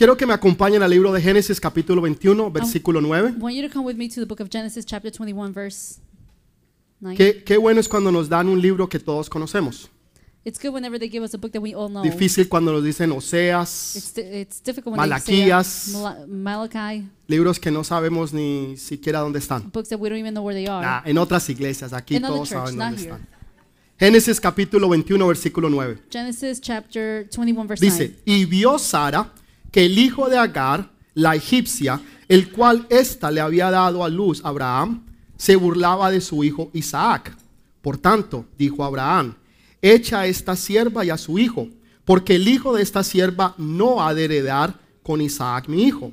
Quiero que me acompañen al libro de Génesis capítulo 21, versículo 9. I want you to come with me to the book of Genesis, chapter 21, verse 9. Qué, qué bueno es cuando nos dan un libro que todos conocemos. It's good whenever they give us a book that we all know. Difícil cuando nos dicen Oseas, It's, di- it's difficult when they say Malaquías. Mala- Malachi, libros que no sabemos ni siquiera dónde están. books that we don't even know where they are. Ah, en otras iglesias, aquí In other todos church, saben not dónde here. están. Génesis capítulo 21, versículo 9. Genesis chapter 21, verse 9. Dice, y vio Sara que el hijo de Agar, la egipcia, el cual ésta le había dado a luz a Abraham, se burlaba de su hijo Isaac. Por tanto, dijo Abraham, echa a esta sierva y a su hijo, porque el hijo de esta sierva no ha de heredar con Isaac mi hijo.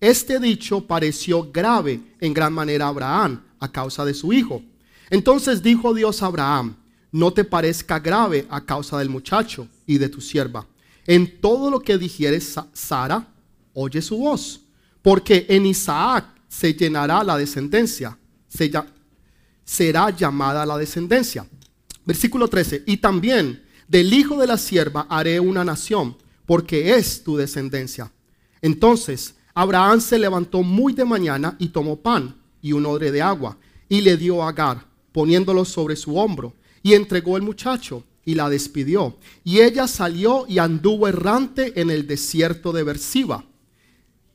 Este dicho pareció grave en gran manera a Abraham a causa de su hijo. Entonces dijo Dios a Abraham, no te parezca grave a causa del muchacho y de tu sierva. En todo lo que dijere Sa- Sara, oye su voz, porque en Isaac se llenará la descendencia, se será llamada la descendencia. Versículo 13, y también del hijo de la sierva haré una nación, porque es tu descendencia. Entonces Abraham se levantó muy de mañana y tomó pan y un odre de agua, y le dio a Agar, poniéndolo sobre su hombro, y entregó el muchacho, y la despidió. Y ella salió y anduvo errante en el desierto de Bersiba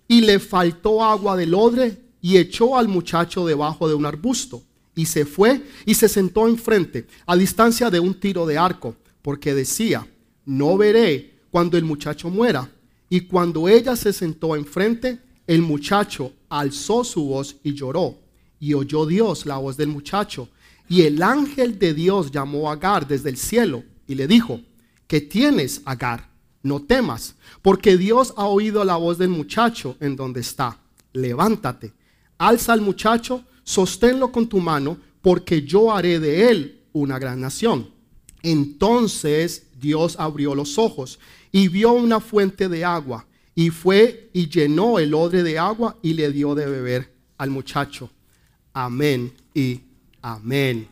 y le faltó agua del odre y echó al muchacho debajo de un arbusto. Y se fue y se sentó enfrente a distancia de un tiro de arco porque decía no veré cuando el muchacho muera y cuando ella se sentó enfrente el muchacho alzó su voz y lloró. Y oyó Dios la voz del muchacho y el ángel de Dios llamó a Agar desde el cielo y le dijo ¿qué tienes Agar? no temas, porque Dios ha oído la voz del muchacho en donde está. Levántate, alza al muchacho, sosténlo con tu mano, porque yo haré de él una gran nación. Entonces Dios abrió los ojos y vio una fuente de agua, y fue y llenó el odre de agua y le dio de beber al muchacho. Amén y amén.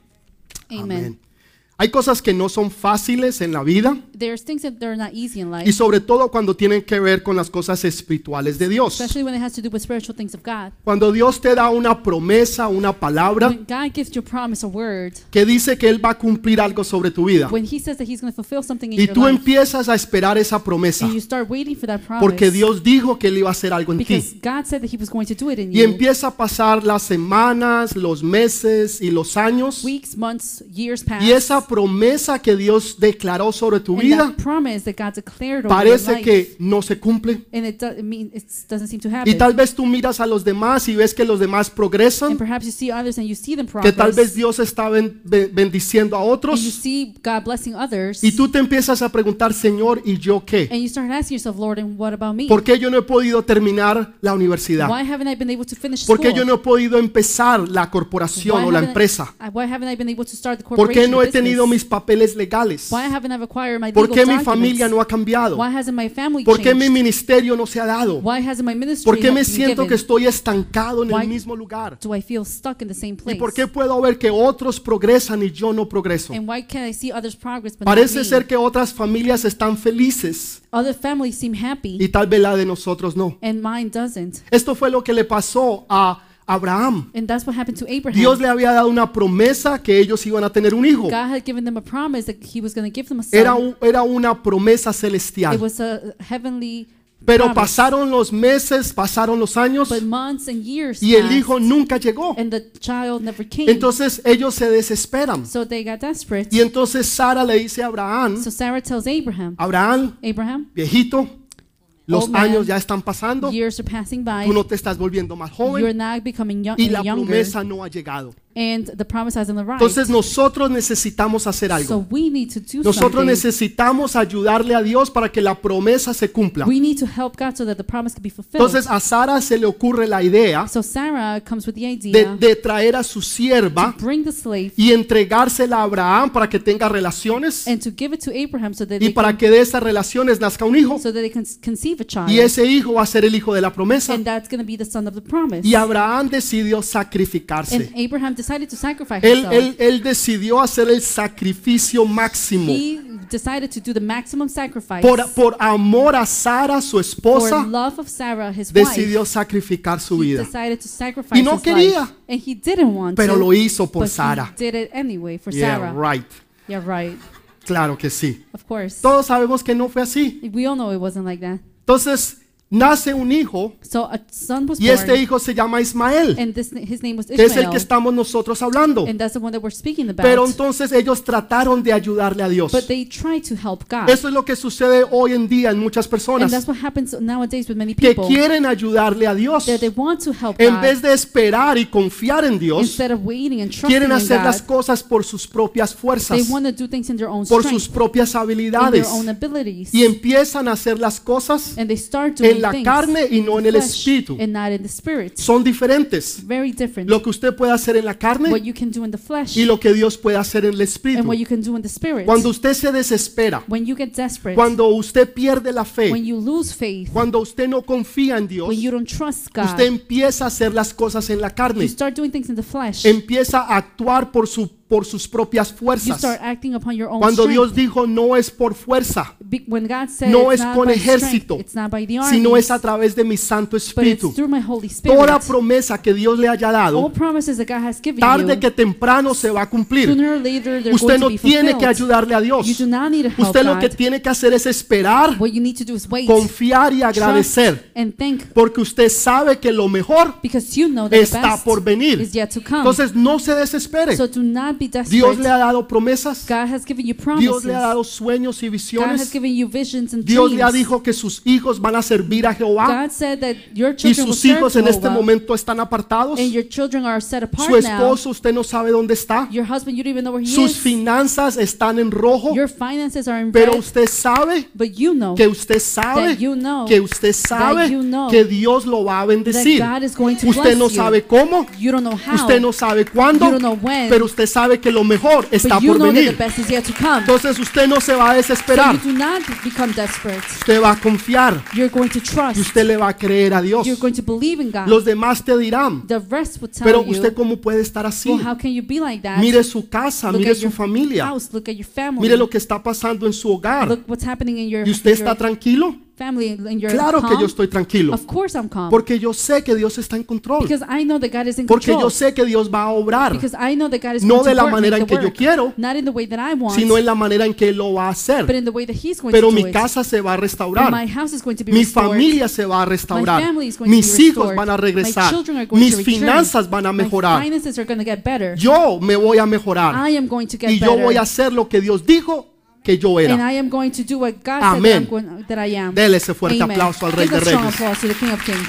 Amen. Hay cosas que no son fáciles en la vida. There's things that are not easy in life, Y sobre todo cuando tienen que ver con las cosas espirituales de Dios. especially when it has to do with spiritual things of God. Cuando Dios te da una promesa, una palabra When God gives you a promise, a word, que dice que Él va a cumplir algo sobre tu vida. when He says that He's going to fulfill something in Y your tú life, empiezas a esperar esa promesa. and you start waiting for that promise, Porque Dios dijo que Él iba a hacer algo en because ti. God said that He was going to do it in Y you. empieza a pasar las semanas, los meses y los años. Weeks, months, years pass, Y esa promesa que Dios declaró sobre tu and vida parece que no se cumple. and it, do, it, mean, it doesn't seem to Y happen. tal vez tú miras a los demás y ves que los demás progresan. and perhaps you see others and you see them que progress, tal vez Dios está ben- be- bendiciendo a and you otros see God blessing others, y tú te empiezas a preguntar, Señor, ¿y yo qué? and you start asking yourself, Lord, and what about me? ¿Por qué yo no he podido terminar la universidad? Why haven't I been able to finish ¿Por qué yo no he podido empezar la corporación o la haven't I- empresa? The ¿Por qué no he tenido mis papeles legales? ¿Por qué mi familia no ha cambiado? ¿Por qué mi ministerio no se ha dado? ¿Por qué me siento que estoy estancado en el mismo lugar? ¿Y por qué puedo ver que otros progresan y yo no progreso? And why can't I see others progress but Parece ser que otras familias están felices Other families seem happy y tal vez la de nosotros no. and mine doesn't. Esto fue lo que le pasó a Abraham. And that's what happened to Abraham. Dios le había dado una promesa que ellos iban a tener un hijo. God had given them a promise that he was going to give them a son. Era, un- era una promesa it celestial. was a heavenly Pero pasaron los meses, pasaron los años y el hijo nunca llegó. and the child never came. Entonces ellos se desesperan. so they got desperate. Y entonces Sara le dice a Abraham, Abraham, viejito, los Old man, años ya están pasando, years are passing by. tú no te estás volviendo más You're joven now becoming young, y la promesa no ha llegado. And the promise hasn't arrived. Entonces nosotros necesitamos hacer algo. so we need to do Nosotros something. necesitamos ayudarle a Dios para que la promesa se cumpla. We need to help God so that the promise can be fulfilled. Entonces a Sara se le ocurre la idea so Sarah comes with the de, idea de traer a su sierva to bring the slave y entregársela a Abraham para que tenga relaciones and to give it to Abraham so that y they para can, que de esas relaciones nazca un hijo. so that they can conceive a child. Y ese hijo va a ser el hijo de la promesa. and that's going to be the son of the promise. Y Abraham decidió and sacrificarse. Abraham decided to sacrifice Él, himself. él, él decidió hacer el sacrificio máximo. he decided to do the maximum sacrifice. Por, por amor a Sara, su for esposa, love of Sarah, his decidió wife. sacrificar su He vida. decided to sacrifice Y no his quería. life. And he didn't want Pero to. lo hizo por but Sara. he did it anyway for Yeah, Sarah. right. Yeah, right. Claro que sí. Of course. Todos sabemos que no fue así. We all know it wasn't like that. Entonces, nace un hijo So a son was y born, este hijo se llama Ismael, and this, his name was que es el Ishmael. que estamos nosotros hablando. and that's the one that we're speaking about. Pero entonces ellos trataron de ayudarle a Dios. but they try to help God. Eso es lo que sucede hoy en día en muchas and personas that's what happens nowadays with many que people. quieren ayudarle a Dios. that they want to help En vez de esperar y confiar en Dios, instead of waiting and trusting quieren hacer God. las cosas por sus propias they fuerzas, want to do things in their own por sus propias habilidades y empiezan a hacer las cosas and they start doing en la carne y no en el espíritu. Son diferentes. Very different. Lo que usted puede hacer en la carne what you can do in the flesh y lo que Dios puede hacer en el and espíritu. what you can do in the spirit. Cuando usted se desespera, when you get desperate, cuando usted pierde la when fe, you lose faith, cuando usted no confía en Dios, when you don't trust God, usted empieza a hacer las cosas en la you carne, start doing things in the flesh. empieza a actuar por, su, por sus propias fuerzas. Cuando. Dios dijo no es por fuerza, said no es con ejército, army, sino es a través de mi Santo Espíritu. Toda promesa que Dios le haya dado, tarde que temprano se va a cumplir. later Usted no tiene que ayudarle a Dios. Usted lo que tiene que hacer es esperar, confiar y agradecer, porque usted sabe que lo mejor you know está por venir. Entonces no se desespere. so be desperate. Dios le ha dado promesas, God has given you Dios promises. le ha dado sueños y God has visiones. given you visions and Dios le ha dreams. dicho que sus hijos van a servir a Jehová God said that your y children will sus serve hijos en este Jehovah, momento están apartados. and your children are set apart Su esposo usted no sabe dónde está. Your husband, you don't even know where he Sus is. finanzas están en rojo, Your finances are in pero red, usted sabe but you know que usted sabe that you know que usted sabe you know que Dios lo va a that bendecir. God is going to Usted bless no you. sabe cómo, You don't know how, usted no sabe cuándo, you don't know when, pero usted sabe que lo mejor está por venir. Entonces usted no se va a desesperar, you do not become desperate. usted va a confiar You're going to y trust. usted le va a creer a Dios. You're going to believe in God. Los demás te dirán, The rest will tell pero you, usted cómo puede estar así. well, how can you be like that? Mire su casa, Look mire su familia, mire lo que está pasando en su hogar. Look what's happening in your, ¿Y usted está tranquilo? Family, in your Claro que calm. yo estoy tranquilo, Of course I'm calm. porque yo sé que Dios está en control, because I know that God is in porque control. yo sé que Dios va a obrar, because I know that God is no de to la manera en que yo work. quiero, Not in the way that I want, sino en la manera en que Él lo va a but hacer. in the way that He's going Pero to mi do it. casa se va a And restaurar, my house is going to be mi familia se va a My restaurar, family is going to mis be hijos van a My regresar, children are going mis to finanzas van a My mejorar, finances are going to get better. yo me voy a mejorar I am going to get y yo better. voy a hacer lo que Dios dijo que yo and era. I am going to do what God Amén. said that, I'm going, that I am. Dele ese fuerte Amen. aplauso al Rey Give de a strong Reyes. applause to the King of Kings.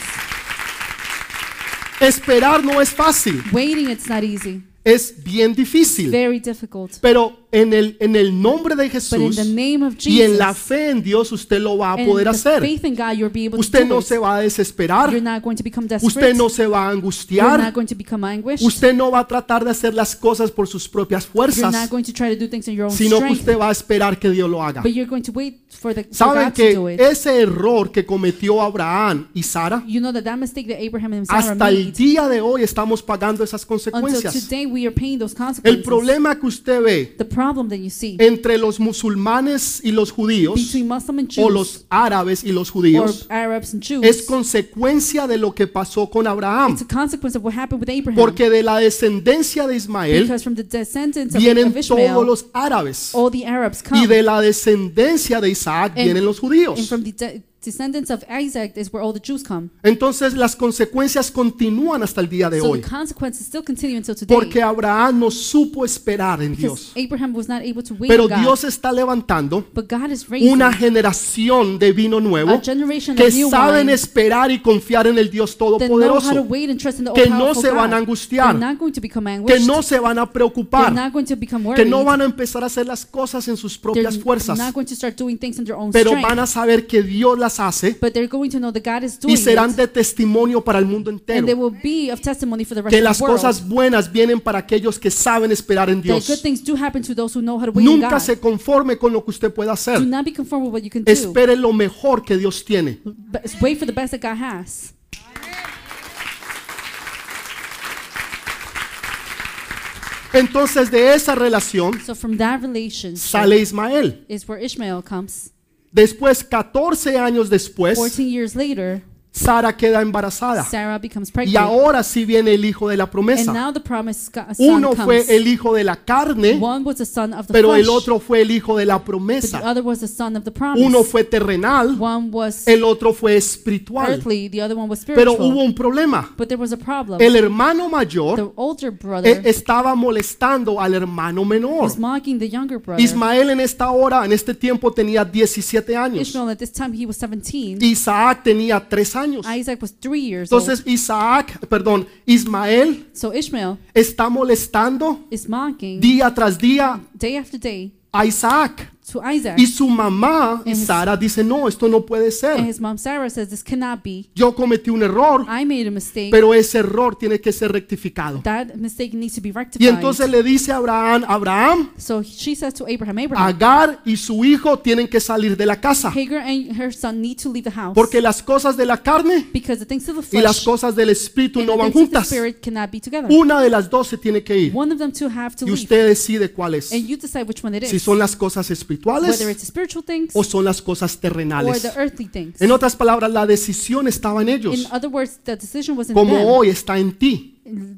Esperar no es fácil, Waiting, it's not easy. es bien difícil, Very difficult. pero en el, en el nombre de Jesús the name of y en la Jesus, fe en Dios usted lo va a and poder hacer. God, Usted no se va a desesperar, not going to become desperate. usted no se va a angustiar, not going to become anguished. usted no va a tratar de hacer las cosas por sus propias fuerzas, going to try to do things in your own sino que usted va a esperar que Dios lo haga. But you're going to wait for, the, for ¿Saben que ese error que cometió Abraham y Sara, You know that that mistake that Abraham and Sarah hasta el día de hoy estamos pagando esas consecuencias? El consequences. problema que usted ve problem that you see entre los musulmanes y los judíos, between Muslim and o los árabes y los or judíos, Arabs and Jews, es consecuencia de lo que pasó con Abraham. it's a consequence of what happened with Abraham. Porque de la descendencia de Ismael because from the descendants of, vienen of Ishmael, todos los árabes. all the Arabs come. Y de la descendencia de Isaac And- vienen los and judíos. from the de- descendants of Isaac is where all the Jews come. Entonces las consecuencias continúan hasta el día de So hoy. the consequences still continue until today. Porque Abraham no supo esperar en because Dios. Abraham was not able to wait Pero on God. Dios está levantando but God is raising una generación de vino a nuevo generation que of new saben wine esperar y confiar en el Dios that know how to Todopoderoso, wait and trust in the que no all-powerful se van a God. angustiar, They're not going to become que anguished. no se van a They're preocupar, not going to become que no van a empezar a hacer las cosas en sus They're propias fuerzas, not going to start doing things in their own pero strength. van a saber que Dios las hace but they're going to know that God is doing y serán de testimonio para el mundo entero. will be of testimony for the rest Que las cosas buenas vienen para aquellos que saben esperar en Dios. Nunca se conforme con lo que usted pueda hacer. Espere lo mejor que Dios tiene. But wait for the best that God has. Entonces de esa relación So from that relationship sale Ismael. Después, 14 años después, 14 years later, Sara queda embarazada. Sarah becomes Y pregnant. ahora sí viene el hijo de la And promesa. now the son Uno fue el hijo de la carne, One was the son of the pero el otro fue el hijo de la but the promesa. other was the son of the promise. Uno fue terrenal, One was el otro fue espiritual. earthly, the other one was Pero spiritual. hubo un problema. But there was a problem. El hermano The mayor older eh, brother estaba molestando al hermano menor. was mocking the younger brother. Ismael en esta hora, en este tiempo tenía 17 años. Ishmael at this time he was 17. Isaac tenía 3 años. Isaac was three years old. Entonces Isaac, perdón, Ismael So Ishmael está molestando is mocking día tras día day after day a Isaac. To Isaac. Y su mamá, And his- Sara, dice, no, esto no puede And ser. his mom Sarah says this cannot be. Yo cometí un error, I made a mistake. pero ese error tiene que ser rectificado. that mistake needs to be Y rectified. entonces le dice a Abraham, Abraham, so she says to Abraham, Abraham, Agar y su hijo tienen que salir de la casa. Hagar and her son need to leave the house Porque las cosas de la carne because the things of the y flesh las cosas del espíritu and no the van things of the juntas. spirit cannot be together. Una de las dos se tiene que ir. One of them two have to Y leave. usted decide cuál es. And you decide which one it is. Si son las cosas espirituales whether it's the spiritual things o son las cosas or terrenales. the earthly things. En otras palabras, la decisión estaba en In ellos, other words, the decision was in como them. hoy está en ti.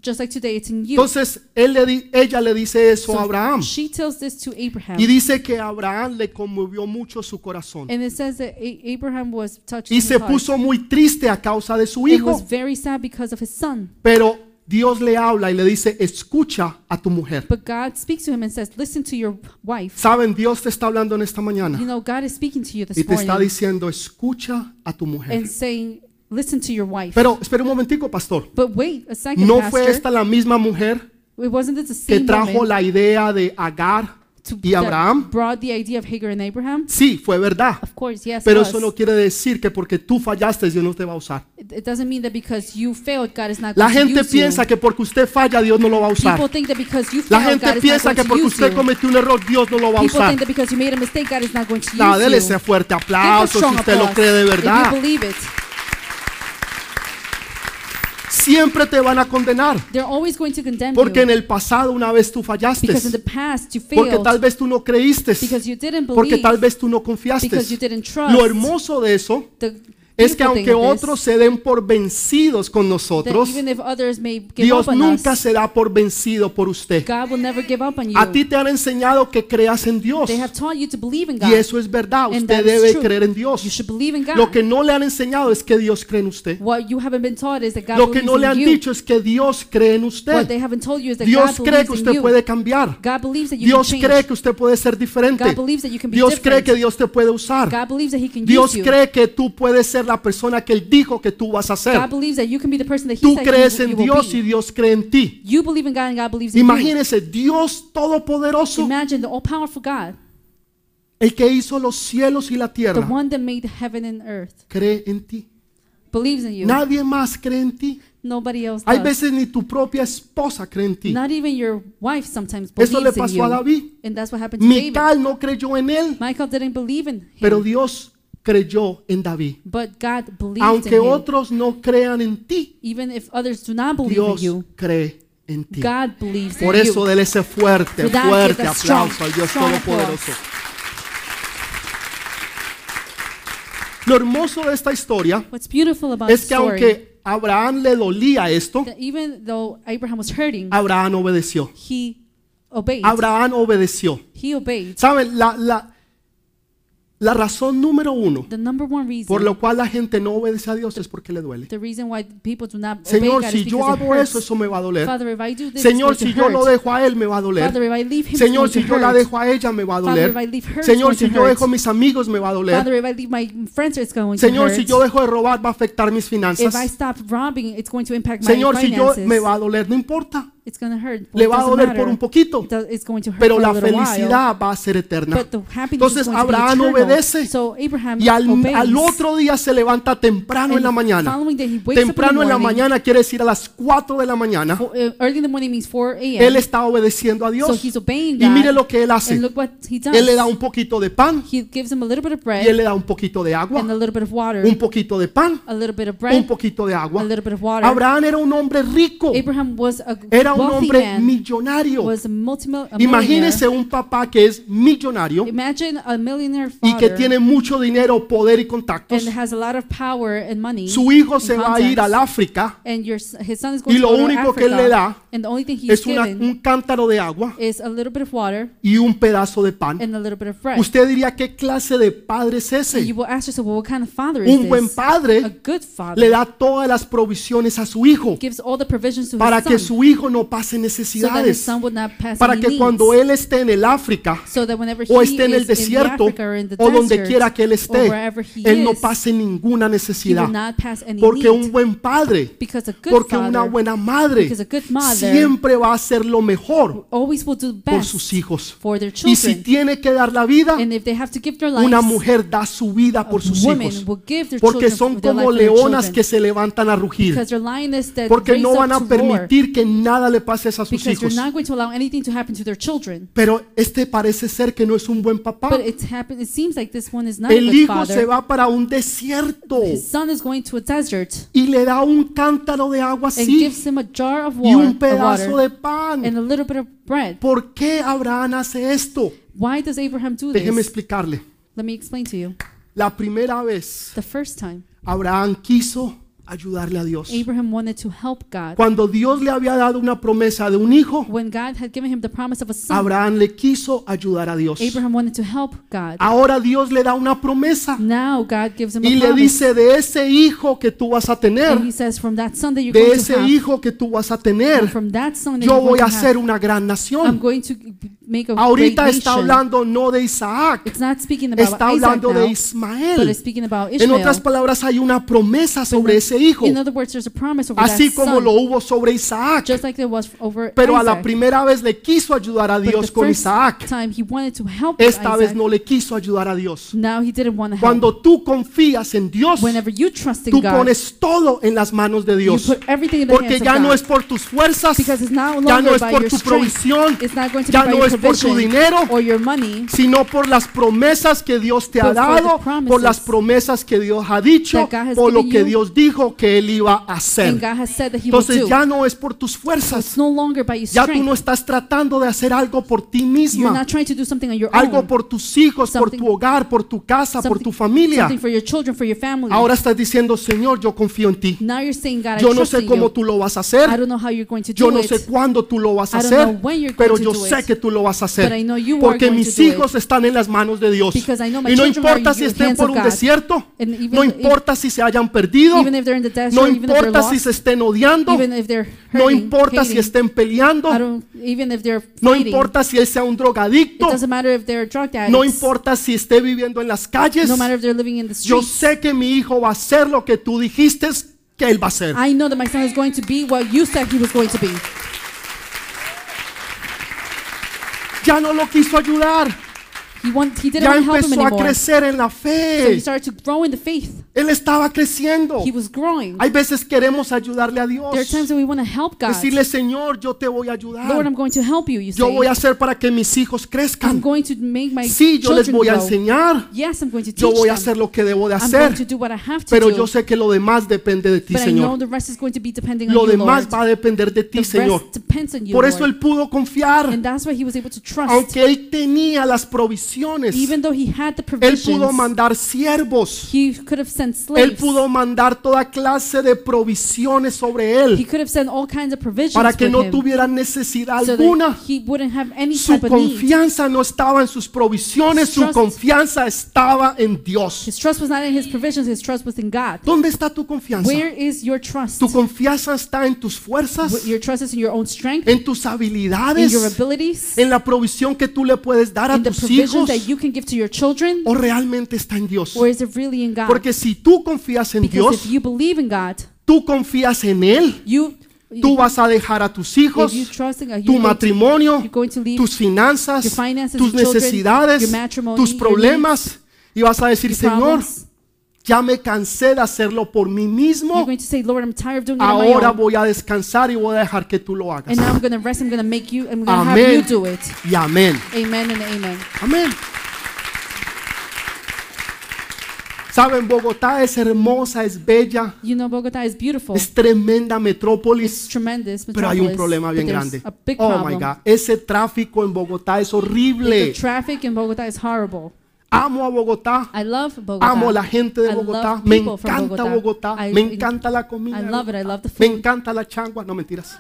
Just like today, it's in you. Entonces, él le di- ella le dice eso So a Abraham. She tells this to Abraham. Y dice que Abraham le conmovió mucho su corazón. and it says that Abraham was touched Y se heart. puso muy triste a causa de su and was hijo. very sad because of his son. Pero Dios le habla y le dice, escucha a tu mujer. But God speaks to him and says, Listen to your wife. Saben, Dios te está hablando en esta You mañana know, God is speaking to you this y te está morning diciendo, escucha a tu mujer. and saying, Listen to your wife. Pero espera un momentico, pastor. but wait a second, ¿No Pastor. fue esta la misma mujer it wasn't the que same trajo woman la idea de Agar to, y Abraham? brought the idea of Hagar and Abraham? Sí, fue verdad. Of course, yes. Pero it eso no quiere decir que porque tú fallaste Dios no te va a usar. It doesn't mean that because you failed, God is not La going to gente use piensa you. que porque usted falla Dios no lo va a usar. People think that because you La failed, gente God is not piensa que porque usted you. cometió un error Dios no lo va a People usar. think that because you made a mistake, God is not going to use No, dele you. ese fuerte Give a aplauso si strong usted lo applause cree de if verdad. believe it. Siempre te van a condenar. Porque en el pasado una vez tú fallaste. Porque tal vez tú no creíste. Porque tal vez tú no confiaste. Lo hermoso de eso es que aunque otros se den por vencidos con nosotros, Dios nunca se da por vencido por usted. God will never give up on you. A ti te han enseñado que creas en Dios. Y eso es verdad. Usted debe creer en Dios. Lo que no le han enseñado es que Dios cree en usted. Lo que no le han dicho es que Dios cree en usted. Dios cree que usted puede cambiar. Dios cree que usted puede ser diferente. Dios cree que Dios te puede usar. Dios cree que tú puedes ser la persona que Él dijo que tú vas a ser. Tú crees en Dios y Dios cree en ti. Imagínese, Dios Todopoderoso, el que hizo los cielos y la the tierra, one that made heaven and earth, cree en ti. believes in you. Nadie más cree en ti. Nobody else Hay veces ni tu propia esposa cree en ti. Not even your wife sometimes Eso le pasó a David. And that's what happened to David. No creyó en él, Michael didn't believe in him, pero Dios creyó en David. but God believed Aunque in him. otros no crean en ti, Even if others do not believe Dios in you, cree en ti. God believes Por in eso you. ese fuerte, For that, fuerte give a strong, aplauso al Dios strong Todopoderoso. Lo hermoso de esta historia What's beautiful about es the que story, aunque Abraham le dolía esto, that even though Abraham was hurting, Abraham obedeció. he obeyed. Abraham obedeció. He obeyed. ¿Saben? La, la, la razón número uno The number one reason, por lo cual la gente no obedece a Dios es porque le duele. the reason why people do not Señor, si yo hago eso, eso me va a doler. Señor, si yo lo dejo a él, me va a doler. Señor, si yo la dejo a ella, me va a doler. Señor, si yo dejo a mis amigos, me va a doler. Señor, si yo dejo de robar, va a afectar mis finanzas. Señor, si yo me va a doler, no importa. It's going to hurt. Le It va a doler matter. por un poquito, It's going to hurt pero la while. felicidad va a ser eterna. But the happiness Entonces Abraham obedece So Abraham y al, al otro día se levanta temprano en la mañana. day, Temprano en la morning. mañana quiere decir a las 4 de la mañana. Uh, early in the morning means 4 a.m. Él está obedeciendo a so Dios. he's obeying Y mire lo que él hace. and look what he does. Él le da un poquito de pan he gives him a little bit of bread y él le da un poquito de agua. and a little bit of water. Un poquito de pan, a little bit of un bread. poquito de a agua. little bit of water. Abraham era un hombre rico. Abraham was a Era un hombre millonario. Imagínese un papá que es millonario y que tiene mucho dinero, poder y contactos. and has a lot of power and money. Su hijo se va a ir al África y lo único que él le da es una- un cántaro de agua is a little bit of water y un pedazo de pan. and a little bit of bread. Usted diría, ¿qué clase de padre es ese? Un buen padre le da todas las provisiones a su hijo para que su hijo no pase necesidades. Para que cuando él esté en el África o esté en el desierto o donde quiera que él esté, él no pase ninguna necesidad. Porque un buen padre, porque una buena madre siempre va a hacer lo mejor por sus hijos. Y si tiene que dar la vida, una mujer da su vida por sus hijos. Porque son como leonas que se levantan a rugir. Porque no van a permitir que nada le pase a sus because hijos. you're not going to allow anything to happen to their children. Pero este parece ser que no es un buen papá. But happen- it seems like this one is not a El good hijo father. se va para un desierto His son is going to a desert y le da un cántaro de agua and así gives him a jar of y water, un pedazo of water de pan. and a little bit of bread. ¿Por qué Abraham hace esto? Why does Abraham do Déjeme this? explicarle. Let me explain to you. La primera vez The first time, Abraham quiso ayudarle a Dios. Abraham wanted to help God. Cuando Dios le había dado una promesa de un hijo, When God had given him the promise of a son, Abraham le quiso ayudar a Dios. Abraham wanted to help God. Ahora Dios le da una promesa Now God gives him a y le promise. dice, de ese hijo que tú vas a tener, And he says, from that son that you're de going to ese have, hijo que tú vas a and tener, from that son that yo you're voy going a to ser have, una gran I'm nación. going to make a great Ahorita está nation. hablando no de Isaac, It's not speaking about está Isaac hablando de but Ismael. it's speaking about En otras palabras, hay una promesa sobre ese hijo, In other words, there's a promise over así that como son, lo hubo sobre Isaac. just like there was over Pero a la Isaac. primera vez le quiso ayudar a But Dios the con first Isaac. time he wanted to help Esta Isaac, vez no le quiso ayudar a Dios. now he didn't want to help. Cuando tú confías en Dios, Whenever you trust in tú God, pones todo en las manos de you Dios. put everything in the Porque hands of ya no God. es por tus fuerzas, because it's no ya longer no es by por your tu strength. provisión, It's not going to ya by no your es por tu dinero, money, sino por las promesas que Dios te ha dado, por las promesas que Dios ha dicho, por lo que. Dios dijo que Él iba a hacer. Entonces ya no es por tus fuerzas, ya tú no estás tratando de hacer algo por ti misma, algo por tus hijos, por tu hogar, por tu casa, por tu familia. Ahora estás diciendo, Señor, yo confío en ti. Yo no sé cómo tú lo vas a hacer. Yo no it. sé cuándo tú lo vas a hacer, pero yo sé it. que tú lo vas a hacer. Porque mis hijos están en las manos de Dios. Y no importa si estén por un desierto, no importa si se hayan perdido, no importa si se estén odiando, no importa si estén peleando, no importa si él sea un drogadicto, no importa si esté viviendo en las calles. Yo sé que mi hijo va a hacer lo que tú dijiste que él va a hacer. I know that my son is going to be what you said he was going to be. Ya no lo quiso ayudar. He, want, he didn't Ya want to help him empezó a anymore. crecer en la So he fe. started to grow in the faith. Él estaba creciendo. He was growing. Hay veces queremos ayudarle a Dios. There are times that we want to help God. Decirle, Señor, yo te voy a Lord, ayudar. I'm going to help you, you Yo say. voy a hacer para que mis hijos I'm crezcan. going to make my Sí, yo les children voy a grow. enseñar. Yes, I'm going to teach Yo voy a them. hacer lo que debo de I'm going to hacer. do what I have to Pero do. yo sé que lo demás depende de ti, but I know Señor. the rest is going to be depending on Lo you, demás Lord. va a depender de ti, the Señor. rest depends on you, Por eso Lord. él pudo confiar. And that's why he was able to trust. Aunque él tenía las provisiones, Even though he had the él provisions, pudo mandar siervos. he could have sent Él slaves. pudo mandar toda clase de provisiones sobre he él could have sent all kinds of provisions para que no him tuviera necesidad so alguna. that he wouldn't have any Su type of need. confianza no estaba en sus provisiones, His su trust- confianza estaba en Dios. His trust was not in his provisions, his trust was in God. ¿Dónde está tu confianza? Where is your trust? ¿Tu confianza está en tus fuerzas? Your trust is in your own strength, ¿En tus in habilidades? your abilities, ¿En la provisión que tú le puedes dar a in tus provisions hijos? that you can give to your children, ¿O realmente está en Dios? or is it really in God? Porque si tú confías en Because Dios, if you believe in God, tú confías en Él, you tú vas a dejar a tus hijos, tu matrimonio, tus finanzas, tus necesidades, tus problemas y vas a decir, Señor. Ya me cansé de hacerlo por mí You're mismo, going to say, Lord, I'm tired of doing it on my ahora voy a descansar y voy a dejar que tú lo hagas. And now I'm going to rest. I'm going to make you. Amén you do it. y amén. Amen and amen. Amén. Saben, Bogotá es hermosa, es bella, You know, Bogota is beautiful. es tremenda It's metrópolis, tremendous. pero hay un problema but bien grande. A big Oh problem. my God, ese tráfico en Bogotá es The horrible. traffic in Bogota is horrible. Amo a Bogotá. I love Bogota. Amo la gente de Bogotá, me encanta Bogotá, I- me encanta la comida, I love it, I Bogotá, love the me food. encanta la changua, no mentiras.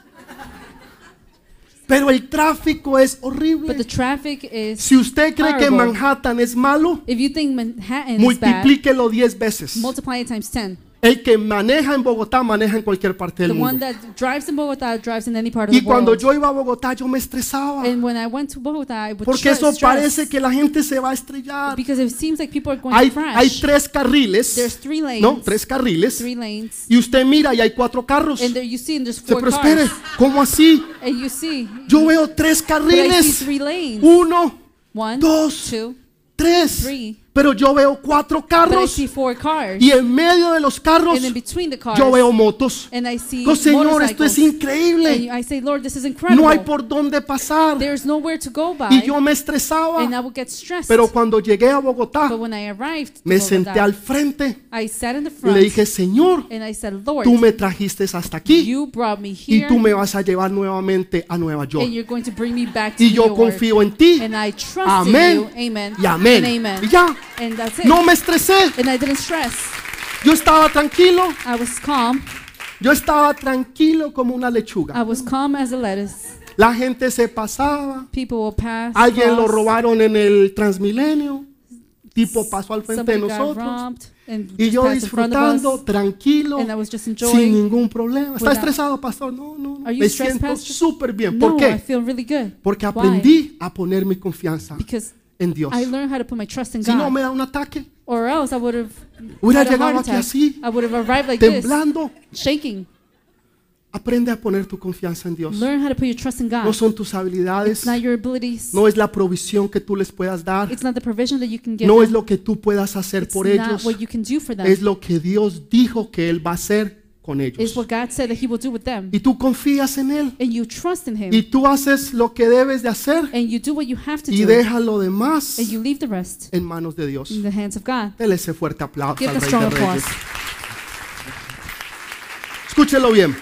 Pero el tráfico es But the horrible. traffic is. Si usted cree que horrible. Manhattan es malo, If you think Manhattan multiplíquelo 10 veces. multiply it times 10. El que maneja en Bogotá maneja en cualquier parte The del one mundo. that drives in Bogota drives in any part of Y the cuando world. yo iba a Bogotá yo me estresaba. and when I went to Bogota, I would Porque eso stress parece que la gente se va a estrellar. because it seems like people are going Hay, to crash. hay tres carriles. There's three lanes. No, tres carriles. Three lanes. Y usted mira y hay cuatro carros. And there you see, and there's Se, four pero espere, cars. ¿cómo así? And you see, Yo veo tres but I see carriles. three lanes. Uno, One, dos, two, tres. three. Pero yo veo cuatro carros. Y en medio de los carros cars, yo veo motos. and I see Oh, Señor, esto es increíble. Say, Lord, this is incredible. No hay por dónde pasar. There's nowhere to go by. Y yo me and I estresaba. would get stressed. Pero cuando llegué a Bogotá, but when I arrived, to me Bogota, senté al frente I sat in the y le dije, Señor, and I said, Lord, tú me trajiste hasta aquí you brought me y here tú me vas a llevar nuevamente a Nueva York. and you're going to bring me back to Y yo York. confío en ti. And I trust Amén. Y amén. Y ya, And that's it. no me estresé. And I didn't stress. Yo estaba tranquilo. I was calm. Yo estaba tranquilo como una lechuga. I was calm as a lettuce. La gente se pasaba. People will pass. Alguien lo cross. robaron en el Transmilenio. Tipo pasó al frente de Somebody got nosotros. Y yo disfrutando, us. tranquilo, sin ningún problema. ¿Está estresado, pastor? No, no, no. Me siento súper bien. No, ¿Por I qué? feel really good. Porque Why? aprendí a poner mi confianza Because en Dios. I learned how to put my trust in Si no God. me da un ataque, Or else I would have Hubiera llegado aquí así, I would have arrived like this, temblando. shaking. Aprende a poner tu confianza en Dios. Learn how to put your trust in God. No son tus habilidades, It's not your abilities. no es la provisión que tú les puedas dar, It's not the provision that you can give no them. es lo que tú puedas hacer It's por not ellos, what you can do for them. es lo que Dios dijo que Él va a hacer con ellos. what God said that He will do with them. Y tú confías en Él And you trust in Him. y tú haces lo que debes de hacer And you do what you have to y do. deja lo demás And you leave the rest en manos de Dios. in the hands of God. Dele ese fuerte aplauso Give al Rey strong de Reyes. applause. Escúchelo bien.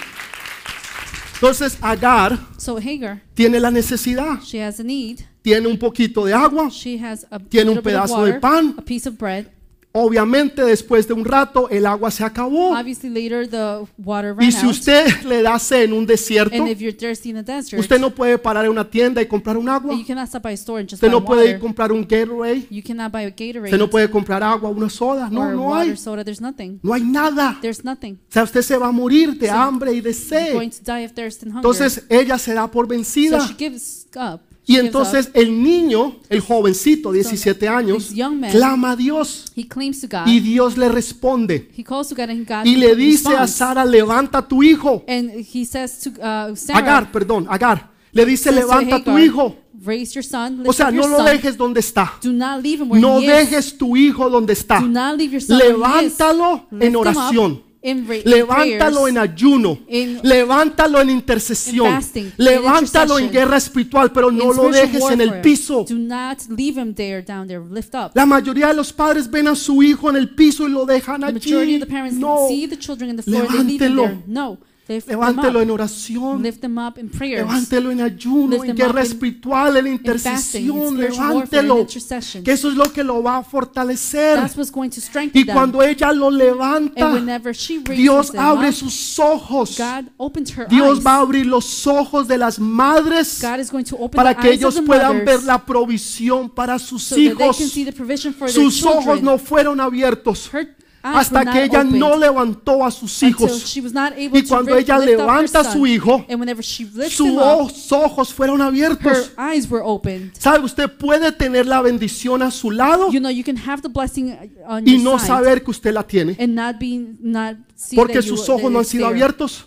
Entonces Agar So Hagar, tiene la necesidad, she has a need. tiene un poquito de agua, She has a Tiene un little bit of pedazo de water, pan. a piece of bread. Obviamente después de un rato el agua se acabó. Obviously, later the water ran Y si out. usted le da sed en un desierto, and if you're thirsty in the desert, usted no puede parar en una tienda y comprar un agua. and you cannot stop by a store and just Usted no puede ir comprar un Gatorade. You cannot buy a Gatorade Usted no puede comprar agua, una soda. No, no water hay. soda. There's nothing. No hay nada. There's nothing. O sea, usted se va a morir de So, hambre y de sed. to die of thirst and hunger. Entonces ella se da por so vencida. she gives up. Y entonces el niño, el jovencito, 17 años, clama a Dios y Dios le responde he calls to God and God y le dice a. Sara, levanta tu hijo. Uh, Agar, perdón, Agar. Le dice, levanta tu hijo. Raise your son. O sea, no lo son. dejes donde está. Do not leave him where No he is. dejes tu hijo donde está. Do not leave your son where he is. Levántalo en oración. In Levántalo en ayuno. in- Levántalo en intercesión. in fasting, in Levántalo en guerra espiritual, pero no lo dejes en el piso. Do not leave him there, down there. Lift up. La mayoría de los padres ven a su hijo en el piso y lo dejan allí. No, see the children in the floor. They leave them Levántelo. Lift levántelo en oración. Lift them up in prayers. Levántelo en ayuno, en guerra espiritual, en intercesión. Levántelo. Que eso es lo que lo va a fortalecer. Y cuando ella lo levanta, whenever she raises Dios abre sus ojos. Dios eyes. va a abrir los ojos de las madres para que ellos puedan ver la provisión para sus hijos. Sus ojos no fueron abiertos hasta were que ella no levantó a sus hijos. Y cuando ella levanta a su hijo, sus ojos fueron abiertos. ¿Sabe? Usted puede tener la bendición a su lado y no saber que usted la tiene. Porque sus ojos no han sido abiertos.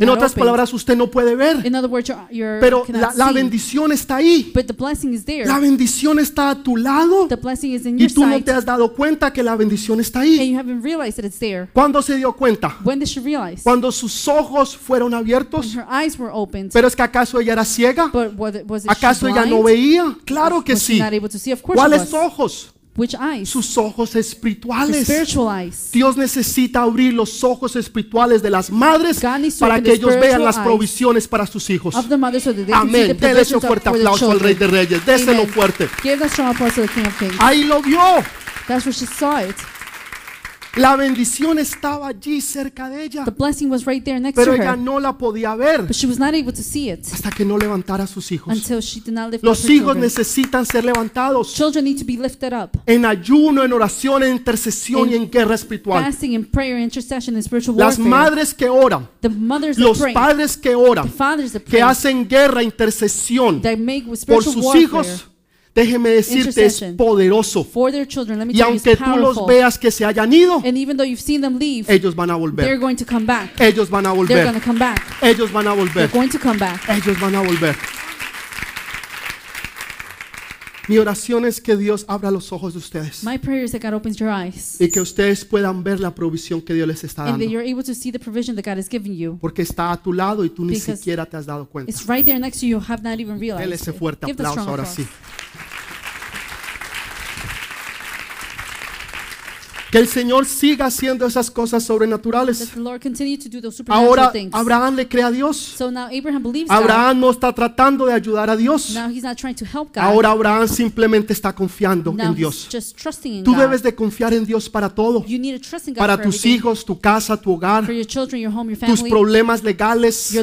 En otras palabras, usted no puede ver. Pero la, la bendición está ahí. La bendición está a tu lado. Y tú no te has dado cuenta que la bendición está ahí. You haven't realized that it's there. ¿Cuándo se dio cuenta? When did she realize? Cuando sus ojos fueron When abiertos. her eyes were opened. Pero es que acaso ella era ciega? but was it, was it ¿Acaso ella no veía? Claro que was she sí. not able to see? Of course ¿Cuáles ojos? Which eyes? Sus ojos espirituales. spiritual eyes. Dios necesita abrir los ojos espirituales de las madres para que ellos vean las provisiones para sus hijos. Of the mother so that they can see Amén. Dele ese fuerte aplauso al Rey de Reyes. Déselo fuerte. Give that strong applause to the King of Kings. Ahí lo vio. That's where she saw it. La bendición estaba allí cerca de ella, The blessing was right there next pero to ella her. no la podía ver But she was not able to see it hasta que no levantara a sus hijos. until she did not lift Los her hijos children. necesitan ser levantados Children need to be lifted up. en ayuno, en oración, en intercesión y en guerra espiritual. Fasting and prayer, intercession and spiritual Las warfare. madres que oran, the mothers that los pray, padres que the oran, fathers that que pray, hacen guerra, intercesión that make por sus warfare hijos, déjeme decirte, es poderoso. for their children. Let me Y aunque tú los veas que se hayan ido, And even though you've seen them leave, ellos van a they're volver. going to come back. Ellos van a volver. Ellos van a They're volver. going to come back. Ellos van a volver. Mi oración es que Dios abra los ojos de ustedes My prayer is that God opens your eyes y que ustedes puedan ver la provisión que Dios les está dando. Porque está a tu lado y tú ni Because siquiera te has dado cuenta. Right Dele ese fuerte aplauso ahora sí. Que el Señor siga haciendo esas cosas sobrenaturales. Ahora. Abraham le cree a Dios. So now Abraham believes God. Abraham no está tratando de ayudar a Dios. Now he's not trying to help God. Ahora Abraham simplemente está confiando en Dios. just trusting in Tú debes de confiar en Dios para todo. you need to trust in God Para tus hijos, tu casa, tu hogar, for your children, your home, your tus problemas legales,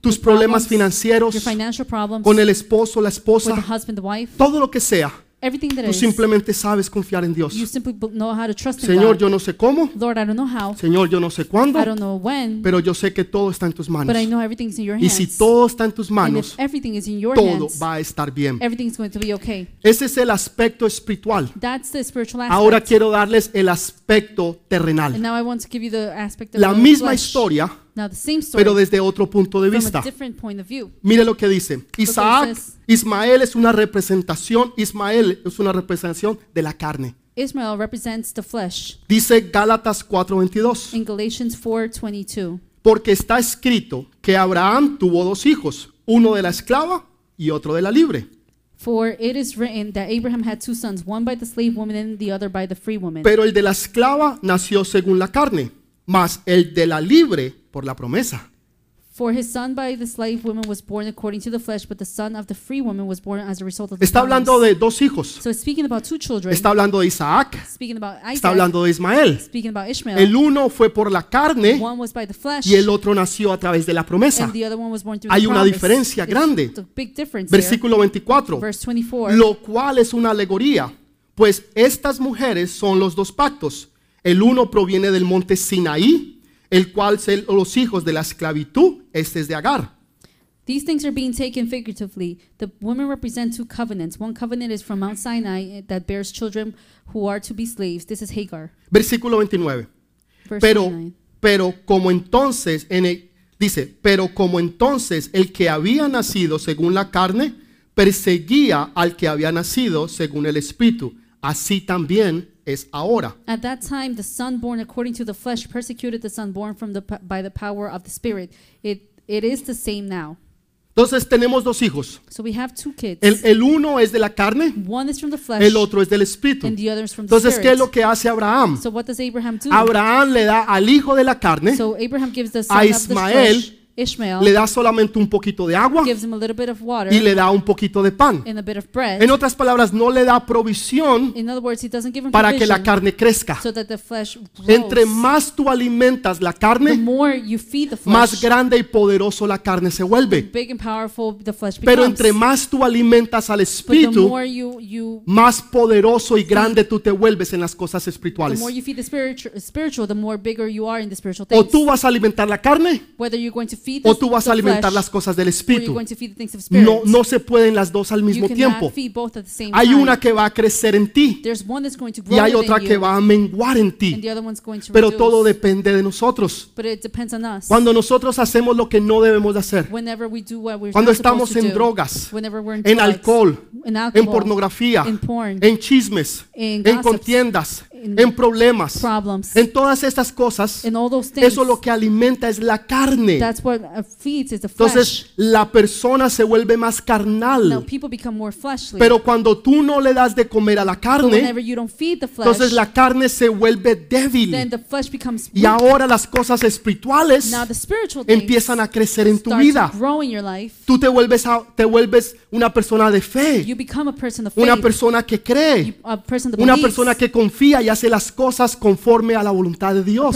tus problemas financieros, your financial problems, con el esposo, la esposa, husband, the wife, todo lo que sea. Everything that Tú is. simplemente sabes confiar en Dios. you simply b- know how to trust in Señor, God. yo no sé cómo. Lord, I don't know how. Señor, yo no sé I cuándo. don't know when. Pero yo sé que todo está en tus manos. but I know everything's in your Y hands. si todo está en tus and manos, if everything is in your todo hands, va a estar bien. everything's going to be okay. Ese es el aspecto espiritual. That's the spiritual aspect. Ahora quiero darles el aspecto and terrenal. now I want to give you the aspect of La the misma flesh. historia, Now the same story, pero desde otro punto de vista. Mire lo que dice. Isaac. Ismael es una representación, Ismael es una representación de la carne. Ismael represents the flesh Dice Gálatas 4:22. in Galatians 4:22. Porque está escrito que Abraham tuvo dos hijos, uno de la esclava y otro de la libre. For it is written that Abraham had two sons, one by the slave woman and the other by the free woman. Pero el de la esclava nació según la carne, mas el de la libre por la promesa. For his son by the slave woman was born according to the flesh, but the son of the free woman was born as a result of the Está hablando promise. de dos hijos. So it's speaking about two children. Está hablando de Isaac, speaking about Isaac. está hablando de Ismael. speaking about Ishmael. El uno fue por la carne one was by the flesh, y el otro nació a través de la promesa. and the other one was born through Hay the una promise. diferencia There's grande. a big difference. Versículo 24. Verse 24. Lo cual es una alegoría, pues estas mujeres son los dos pactos. El uno proviene del monte Sinaí, el cual son los hijos de la esclavitud, este es de Agar. These things are being taken figuratively. The women represent two covenants. One covenant is from Mount Sinai that bears children who are to be slaves. This is Hagar. Versículo 29. Verse Pero, 29. pero como entonces, en el- dice, pero como entonces el que había nacido según la carne, perseguía al que había nacido según el espíritu, así también es ahora. At that time, the son born according to the flesh persecuted the son born from the by the power of the spirit. It it is the same now. Entonces tenemos dos hijos. So we have two kids. El, el uno es de la carne, One is from the flesh, el otro es del espíritu. and the other is from the Entonces, ¿qué spirit. es lo que hace Abraham? So what does Abraham do? Abraham le da al hijo de la carne, so Abraham gives the son a of the Ismael Ishmael, le da solamente un poquito de agua gives him a little bit of water y le da un poquito de pan. and a bit of bread. En otras palabras, no le da provisión In other words, he doesn't give him para que la provision carne crezca. so that the flesh grows. Entre más tú alimentas la the carne, more you feed the flesh, más grande y poderoso la carne se vuelve. big and powerful the flesh Pero becomes. entre más tú alimentas al but the espíritu, more you you más poderoso y grande tú te vuelves en las cosas the espirituales. more you feed the spiritual, spiritual, the more bigger you are in the spiritual O things. tú vas a alimentar la carne Whether you're going to feed o tú vas a alimentar las cosas del espíritu. No, no se pueden las dos al mismo tiempo. Hay una que va a crecer en ti y hay otra que va a menguar en ti. Pero todo depende de nosotros. Cuando nosotros hacemos lo que no debemos de hacer, cuando estamos en drogas, en alcohol, en pornografía, en chismes, en contiendas, en problemas, problems, en todas estas cosas, things. eso lo que alimenta es la carne. That's what uh, feeds is the flesh. Entonces la persona se vuelve más carnal. more fleshly. Pero cuando tú no le das de comer a la carne, whenever you don't feed the flesh, entonces la carne se vuelve then débil. the flesh becomes Y ahora las cosas espirituales empiezan a crecer en tu vida. to grow in your life. Tú te vuelves, a- te vuelves una persona de fe, You become a person of una faith. persona que cree, person una persona que confía y hace las cosas conforme a la voluntad de Dios.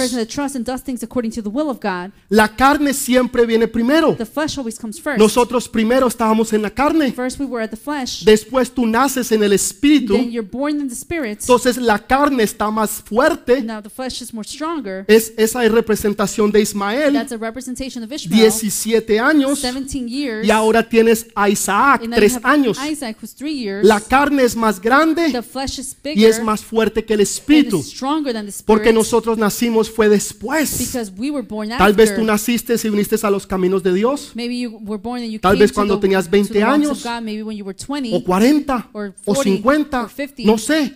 La carne siempre viene primero. The flesh always comes first. Nosotros primero estábamos en la carne, First we were at the flesh. después tú naces en el espíritu, Then you're born in the spirit. entonces la carne está más fuerte. Now the flesh is more stronger. Es, esa es representación de Ismael, That's a representation of Ishmael. 17 años, 17 years. y ahora tienes a Isaac, and then you 3 have años. La carne es más grande y es más fuerte que el and espíritu, porque nosotros nacimos fue después. because we were born Tal vez tú naciste y viniste a los caminos de Dios, Maybe you were born and you Tal vez cuando tenías to 20 the walks años, of God, maybe when you were 20 o 40, or o 40 50, or 50. no sé.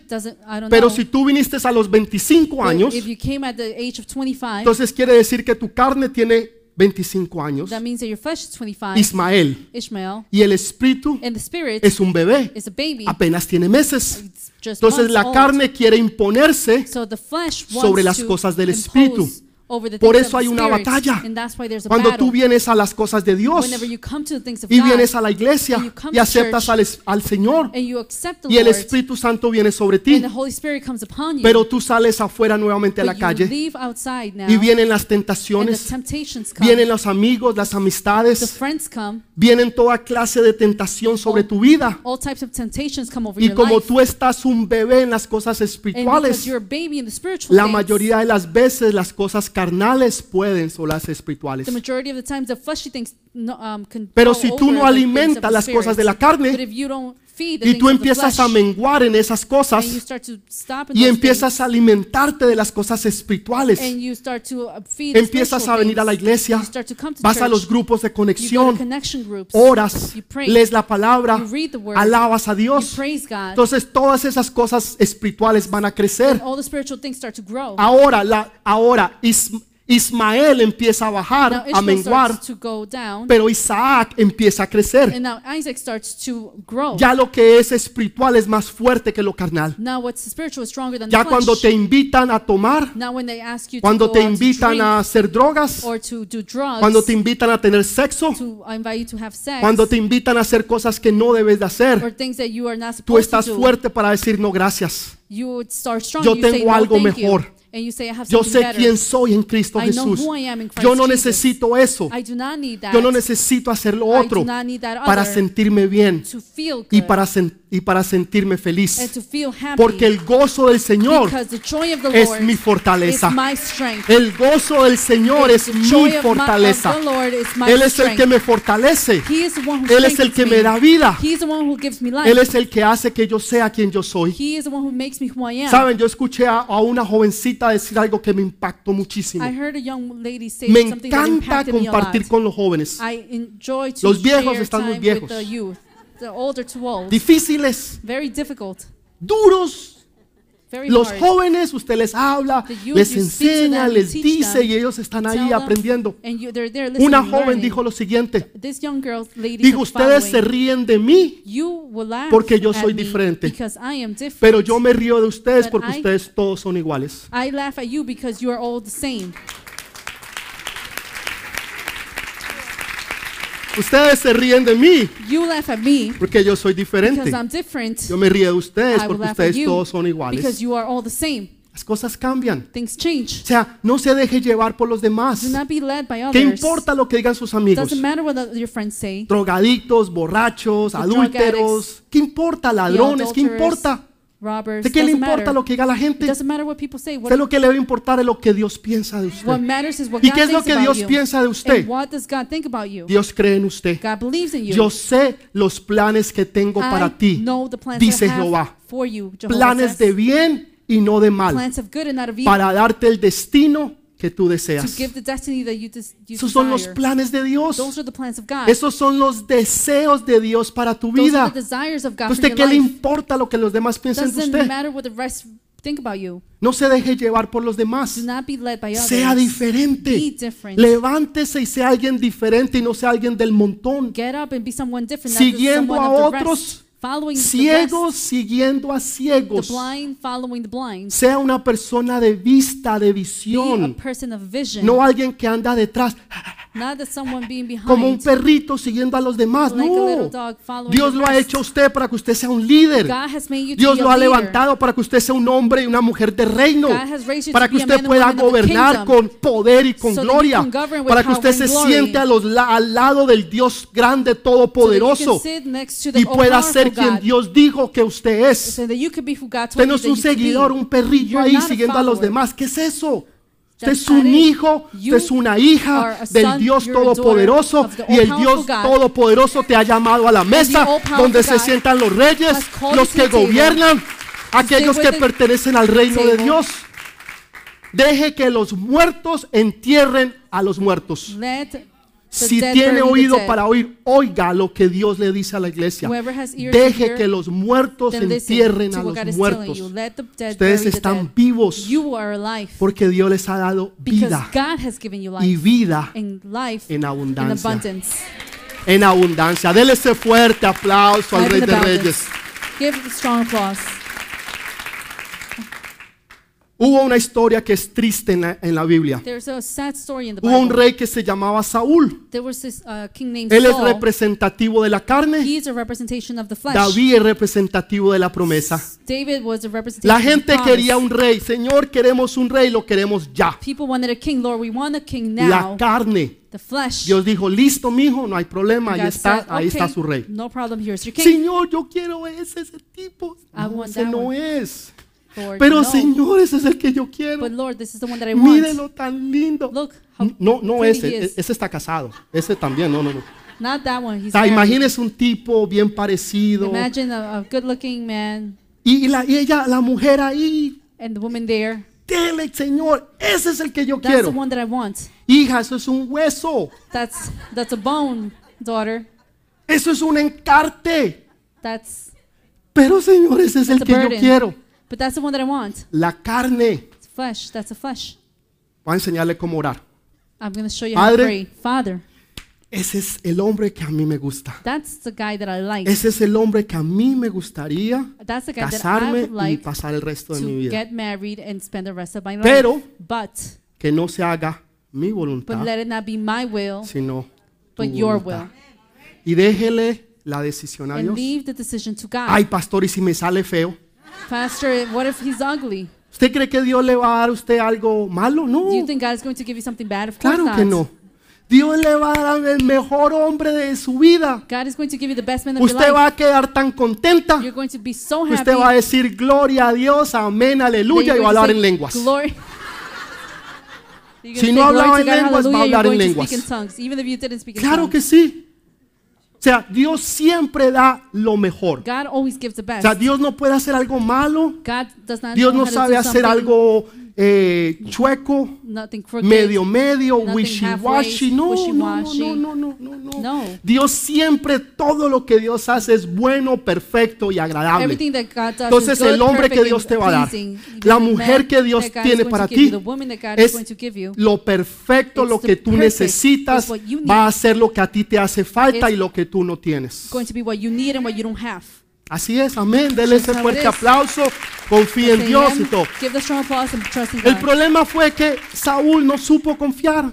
Pero si tú viniste a los 25 But años, if you came at the age of 25, entonces quiere decir que tu carne tiene 25 años, that means that your flesh is 25. Ismael, Ishmael. y el espíritu And the spirit es un bebé, is a baby. apenas tiene meses. Just Entonces la old. carne quiere imponerse So the flesh wants sobre las cosas del espíritu. Por eso hay una batalla. And that's why there's a Cuando tú vienes a las cosas de Dios Whenever you come to the things of y God vienes a la iglesia y aceptas al, al Señor y el Espíritu Santo viene sobre ti, and the Holy Spirit comes upon you, pero tú sales afuera nuevamente a la but you calle leave outside now y vienen las and the tentaciones, temptations come, vienen los amigos, las the amistades, friends come, vienen toda clase de tentación sobre tu vida. all types of temptations come over Y como tú estás un bebé en las cosas and espirituales, because you're a baby in the spiritual la mayoría de las veces las cosas carnales pueden son las espirituales. the majority of the times the fleshy things no, um, can Pero si tú no alimentas las cosas de la carne Y tú empiezas a menguar en esas cosas y empiezas a alimentarte de las cosas espirituales, uh, empiezas a venir a la iglesia, vas a los grupos de conexión, oras, lees la palabra, alabas a Dios. Entonces todas esas cosas espirituales van a crecer. Ahora, la, ahora Is- Ismael empieza a bajar, now a menguar, starts to go down, pero Isaac empieza a crecer. and now Isaac starts to grow. Ya lo que es espiritual es más fuerte que lo carnal. now what's spiritual is stronger than Ya the cuando te invitan a tomar, now when they ask you cuando te invitan drink a hacer drogas, or to do drugs, cuando te invitan a tener sexo, to invite you to have sex, cuando te invitan a hacer cosas que no debes de hacer, things that you are not tú estás fuerte para decir no gracias. you would start strong. Yo you say, tengo no, algo mejor. And you say, I have Yo sé better. quién soy en Cristo I know Jesús. who I am in Christ Yo no Jesus. necesito eso. I do not need that Yo no necesito hacer lo I otro do not need that para sentirme bien to feel good y para, sen- y para sentirme and feliz. Porque el gozo del Señor because the joy of the es Lord mi is fortaleza. El gozo del Señor es mi fortaleza. Él es el que me fortalece. He is the one who Él es el que me da vida. Él es el que hace que yo sea quien yo soy. He is the one who makes me who I am. Saben, yo escuché a, a una jovencita decir algo que me impactó muchísimo. I heard a young lady say Me encanta compartir con los jóvenes. I enjoy to Los viejos están muy viejos. The older to old. Difíciles, Very difficult, duros. very Los hard. jóvenes, usted les habla, youth, les enseña, them, les dice them, y ellos están ahí them, aprendiendo. And you, they're there listening Una joven learning. dijo lo siguiente. This young girl, lady, Dijo, ustedes se ríen de mí, You will laugh porque yo soy me diferente. Because I am different. pero yo me río de ustedes But porque I- ustedes todos son iguales. I laugh at you because you are all the same. Ustedes se ríen de mí You laugh at me porque yo soy diferente. because I'm different. Yo me río de ustedes I will porque laugh at ustedes you todos son because iguales. you are all the same. Las cosas cambian. Things change. O sea, no se deje llevar por los demás. Do not be led by ¿Qué others. importa lo que digan sus amigos? Doesn't matter what the- your friends say. Drogadictos, borrachos, adúlteros. ¿Qué importa? Ladrones. ¿Qué adulterers, importa? Robbers. ¿De qué le importa matter. lo que diga la gente? what What, lo que le debe importar es lo que Dios piensa de what usted. matters is what ¿Y qué es lo que Dios you. piensa de usted? And what does God think about you? Dios cree en usted. God believes in you. Yo sé los planes que tengo I para ti. dice Jehová. you. Planes de bien y no de mal. plans of good and not of evil. Para darte el destino que tú deseas. Esos son los planes de Dios. Esos son los deseos de Dios para tu vida. ¿Usted qué le importa lo que los demás piensen de usted? matter what the rest Think about you. No se deje llevar por los demás. Sea diferente. Levántese y sea alguien diferente y no sea alguien del montón. Siguiendo a otros. Following Ciegos siguiendo a The ciegos. blind following the blind. Sea una persona de vista, de Be a visión. person of vision. No alguien que anda detrás not that someone being behind. como un perrito siguiendo a los demás. like a little No. dog following Dios the lo ha rest. hecho a usted para que usted sea un líder. God has made you to Dios be lo ha leader. levantado para que usted sea un hombre y una mujer de reino. God has raised you Para que be a usted man and pueda woman of the gobernar kingdom. con poder y con So that you gloria. can govern with Para que usted se glory. siente a los la- al lado del Dios grande, So that you can todopoderoso. sit next to the Y pueda ser quien God. Dios dijo que usted es. So that you could be who God told Usted no you es that un you could be. seguidor, un perrillo You're ahí not a siguiendo a los follower. demás. ¿Qué es eso? Usted es un hijo, usted es una hija del Dios Todopoderoso y el Dios. Todopoderoso te ha llamado a la mesa donde se sientan los reyes, los que gobiernan, aquellos que pertenecen al reino de. Dios. Deje que los muertos entierren a los muertos. Let Si tiene oído para oír, oiga lo que Dios le dice a la iglesia. Deje que los muertos entierren a los muertos. Ustedes están vivos You are alive porque Dios les ha dado vida God has given you y vida en in abundancia. En abundancia. Dele ese fuerte aplauso al Rey de. Reyes. Give a strong applause. Hubo una historia que es triste en la, en la Biblia. There's a sad story in the Hubo un Bible. rey que se llamaba Saúl. This uh, king named Él es Saul. representativo de la carne. David es representativo de la promesa. La gente quería un rey. Señor, queremos un rey, lo queremos ya. King. Lord, La carne. Dios dijo, listo, mijo, no hay problema, ahí está, ahí está "Okay, su rey. Señor, yo quiero ese, ese tipo. No, ese no es. Lord, Pero no. Señor, ese es el que yo quiero. But Lord, this is the one that I want. Mírelo tan lindo. Look how No, no pretty ese, he is. ese está casado. Ese también, no, no, no. Not that one. He's O sea, married. imagínese un tipo bien parecido. Imagine a, a good-looking man Y, la, y ella, la mujer ahí, and the woman there. dele, Señor, ese es el que yo That's the quiero. one that I want. Hija, eso es un hueso. That's that's a bone, daughter. Eso es un encarte. That's Pero Señor, ese es el that's a que yo burden. quiero. But that's the one that I want. La carne. It's flesh. That's a flesh. Voy a enseñarle cómo orar. I'm going to show you how Padre. to pray. Father, Ese es el hombre que a mí me gusta. that's the guy that I like. Ese es el hombre que a mí me gustaría That's the guy that I casarme would y like pasar el resto de mi to vida. get married and spend the rest of my life. Pero- but Que no se haga mi but voluntad, let it not be my will, sino tu but your voluntad. will. Y déjele la decisión a And Dios. leave the decision to God. Ay, pastor, ¿y si me sale feo? Pastor, what if he's ugly? ¿Usted cree que Dios le va a dar a usted algo malo? No, Do you think God is going to give you something bad? Of course claro not. que no. Dios le va a dar el mejor hombre de su vida. God is going to give you the best man of your Usted life. va a quedar tan contenta. You're going to be so happy. Usted va a decir gloria a Dios, amén, aleluya you're y va a to hablar en lenguas. Glory. You're Si gonna no say, hablaba "Glory en to God, lenguas, va a hallelujah", hablar you're en going to lenguas. speak in tongues, even if you didn't speak in Claro tongues. que sí. O sea, Dios siempre da lo mejor. God always gives the O best. sea, Dios no puede hacer algo malo. God does not Dios know no how to sabe do hacer something, algo eh, chueco, crooked, medio medio, wishy-washy. No, no, no, no, no, no, no. No. Dios siempre, todo lo que Dios hace es bueno, perfecto y agradable. Entonces, good, el hombre que Dios te va a dar, la mujer que Dios tiene para ti, es lo perfecto, lo que tú necesitas, va a ser lo que a ti te hace falta y lo que tú no tienes. Así es, amén. That's ese fuerte aplauso, confíe en Dios y todo. Give the strong applause and trust in El problema fue que Saúl no supo confiar.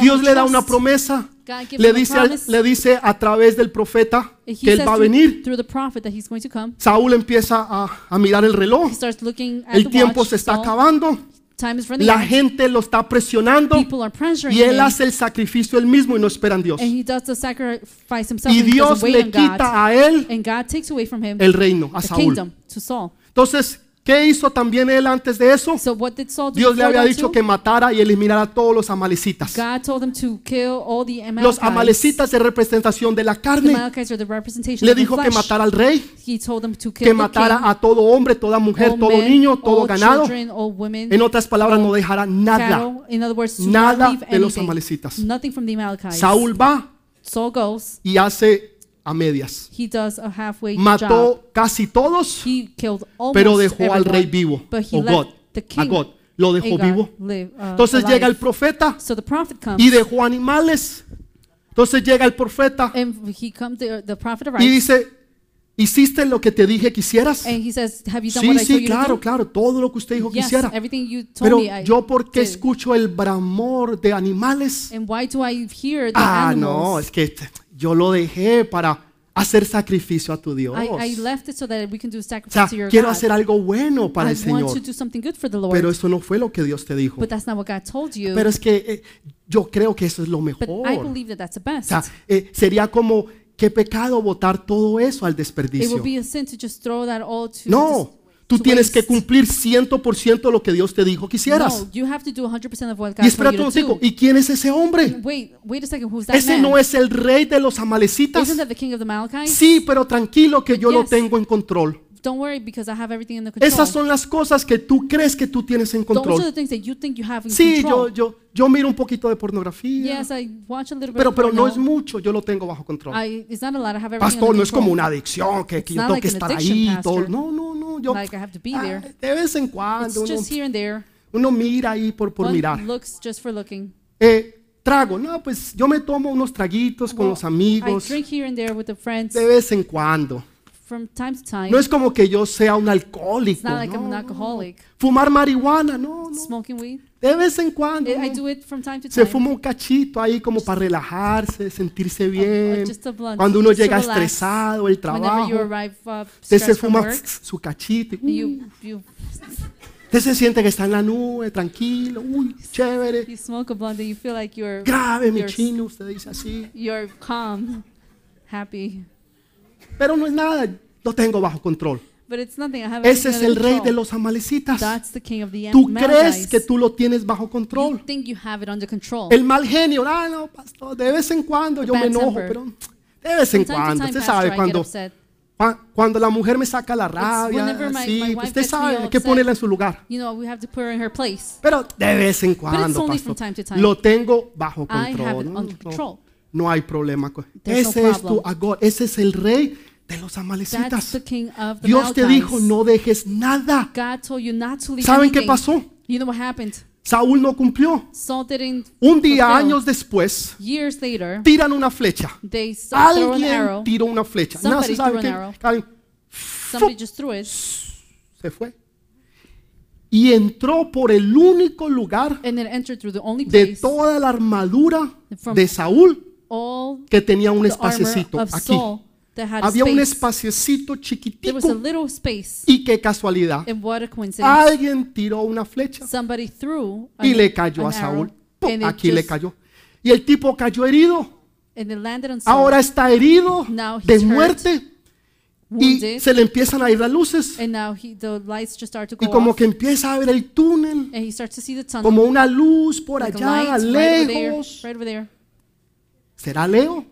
Dios le da una promesa. Le dice, le dice a través del profeta que él va a venir. through the prophet that he's going to come. Saúl empieza a, a mirar el reloj. He starts looking at El the tiempo se está acabando. Time is running La out. gente lo está presionando. People are pressuring Y él him. hace el sacrificio él mismo y no espera en Dios. and he does the sacrifice himself. Y and he Dios doesn't wait le on God. quita a él and God takes away from him el reino, a the Saúl. kingdom to Saul. Entonces, ¿qué hizo también él antes de eso? So what did Saul do Dios le había dicho que matara y eliminara a todos los amalecitas. God told him to kill all the Los amalecitas de representación de la carne. Le dijo que matara al rey, He told him to kill que matara king, a todo hombre, toda mujer, todo men, niño, todo ganado. children, women, En otras palabras, no dejara nada. cattle. In other words, Nada de los amalecitas. Nothing from the Amalekites. Saúl va Saul goes y hace a medias. He does a halfway job. Mató casi todos, He killed pero dejó al everyone, rey vivo. O God, the a God. Lo dejó vivo. live, uh, Entonces alive. llega el profeta So comes, y dejó animales. Entonces llega el profeta and he comes. The, the prophet y arrives, dice, ¿hiciste lo que te dije que hicieras? and he says, "Have you done Sí, what I told sí, claro, do?" claro, todo lo que usted dijo que Yes, hiciera. everything you told Pero me. Yo porque escucho el bramor de animales. And why do I hear the Ah, animals? no, es que yo lo dejé para hacer sacrificio a tu Dios. I, I left it so that we can do O sacrifice sea, to your quiero God. hacer algo bueno para I el want Señor. to do something good for the Lord, Pero eso no fue lo que Dios te dijo. but that's not what God told you. Pero es que eh, yo creo que eso es lo but I mejor. believe that that's the O best. sea, eh, sería como, qué pecado botar todo eso al it desperdicio. would be a sin to just throw that all to No, tú tienes que cumplir 100% lo que Dios te dijo que hicieras. No, you have to do 100% of what God Y espera un you to momentico, do. ¿y quién es ese hombre? Wait, wait a second. Who's that Ese man? no es el rey de los amalecitas. Isn't that the king of the? Sí, pero tranquilo que yo lo tengo en control. Don't worry because I have everything in the control. Esas son las cosas que tú crees que tú tienes en Those are control. the things that you think you have in Sí, yo, control. yo, yo miro un poquito de pornografía, yes, I watch a little bit pero, of pero no porno. es mucho, yo lo tengo bajo control. I, it's not a lot. I have everything Pastor, under no es como control. una adicción, que, que It's yo not tengo like que an estar addiction, ahí. Todo. Pastor. No, no, no, yo Like I have to be ah, there. de vez en It's cuando uno, just here and there. uno mira ahí por, por One mirar. looks just for looking. Eh, trago, no, pues yo me tomo unos traguitos con Well, los I amigos drink here and there with the friends de vez en cuando. From time to time. No es como que yo sea un it's alcohólico. not like I'm no, an alcoholic. Fumar marihuana, no, no. Smoking weed. De vez en cuando. I do it from time to Se time. fuma un cachito ahí como para relajarse, sentirse bien. just a blunt, Cuando uno llega relax. estresado del Whenever you trabajo, arrive uh, usted se fuma work, su cachito. you, you, Usted se siente que está en la nube, tranquilo, uy, chévere. you smoke a blunt and you feel like you're, Grave, mi chino, usted dice así. you're calm, happy. Pero no es nada, lo tengo bajo control. But it's nothing. I have Ese es el rey de los amalecitas. That's the king of the Tú crees que tú lo tienes bajo You control. think you have it under control. El mal genio, ah, no, pastor, de vez en cuando yo me enojo, temper. pero de vez en cuando, usted sabe, cuando, cuando la mujer me saca la rabia, whenever my- my usted sabe, hay que ponerla en su lugar. You know, we have to put her in her place. Pero de vez en cuando, pastor, time time. lo tengo bajo control. No. No hay problema. There's no Ese es tu. Agor, ese es el rey de los amalecitas. Dios te dijo, no dejes nada. God told you not to leave ¿Saben qué pasó? You know what happened? Saúl no cumplió. Saul didn't Un día, años después, tiran una flecha. Alguien arrow. tiró una flecha. No se sabe qué. se fue. Y entró por el único lugar de toda la armadura de Saúl que tenía un espaciecito aquí. Había un espaciecito chiquitico. Y qué casualidad. Alguien tiró una flecha y le cayó a Saúl. ¡Pum! Aquí le cayó. Y el tipo cayó herido. Ahora está herido de muerte. Y se le empiezan a ir las luces. Y como que empieza a ver el túnel. Como una luz por allá, lights right over there, lejos. ¿Será Leo?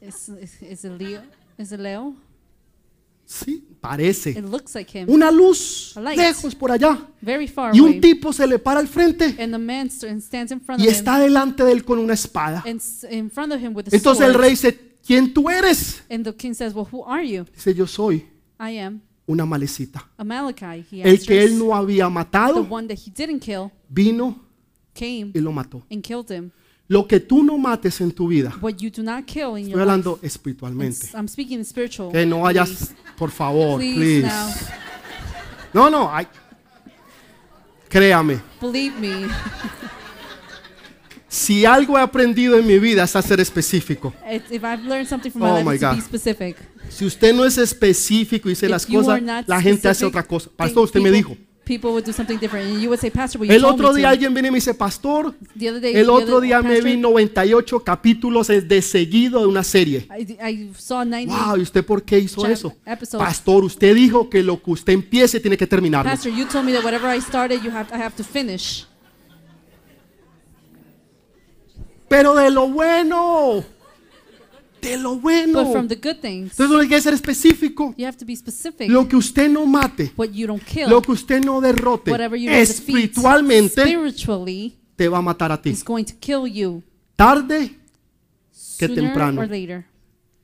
Is, is it Leo? It Leo? Sí, parece. It looks like him, Una luz lejos por allá. very far Y un away. tipo se le para al frente And the man st- stands in front y of him, está delante de él con una espada. and in front of him with a Entonces el sword. rey dice, ¿quién tú eres? And the king says, "Well, who are you?" Dice, yo soy I am una malecita. He El que él no había The matado, one that he didn't kill vino came y lo mató. and killed him. Lo que tú no mates en tu vida, What you do not kill in estoy your hablando life. espiritualmente. It's- I'm speaking spiritual. Que no hayas, por favor, Please, please. now, No, no, ay. créame. believe me. Si algo he aprendido en mi vida es a ser específico. If if I've learned something from my Oh life, my it's to be God. specific. Si usted no es específico y dice If las you cosas, not la gente hace specific, otra cosa. Pastor, usted me dijo. People would do something different, and you would say, Pastor, well, you El told otro me día to. alguien viene y me dice, Pastor, The other day, el the otro día me Pastor, vi 98 capítulos de seguido de una serie. I, I saw 90. Wow, ¿y usted por qué hizo Chap- eso? episodes. Pastor, usted dijo que lo que usted empiece tiene que terminarlo. Pastor, you told me that whatever I started, you have I have to finish. Pero de lo bueno, de lo bueno. But from the good things, Entonces uno hay que ser específico. you have to be specific. Lo que usted no mate, what you don't kill, lo que usted no derrote, whatever you don't espiritualmente spiritually, te va a matar a ti. is going to kill you Tarde que sooner temprano or later.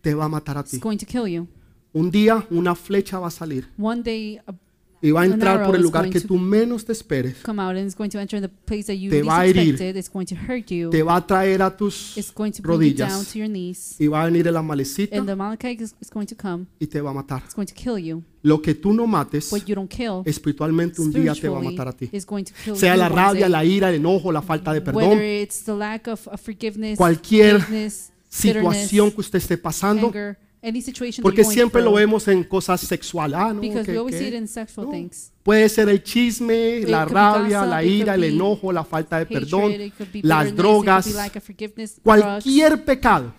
te va a matar a It's ti. going to kill you. Un día una flecha va a salir One day, a y va a entrar por el lugar que tú menos te esperes. Te va a herir. Te va a traer a tus rodillas y va a venir el amalecita y te va a matar. Lo que tú no mates espiritualmente un día te va a matar a ti. Sea la rabia, la ira, el enojo, la falta de perdón, it's the lack of, of forgiveness, Cualquier situación que usted esté pasando, any situation that porque you're siempre lo vemos en cosas sexuales. Ah, no, because que- we always que- see it in sexual no. things. Puede ser el chisme, la could be rabia, gossip, la it ira, el be enojo, la falta de perdón, Hatred, it could be las it drogas, could be lack of forgiveness, drugs, cualquier pecado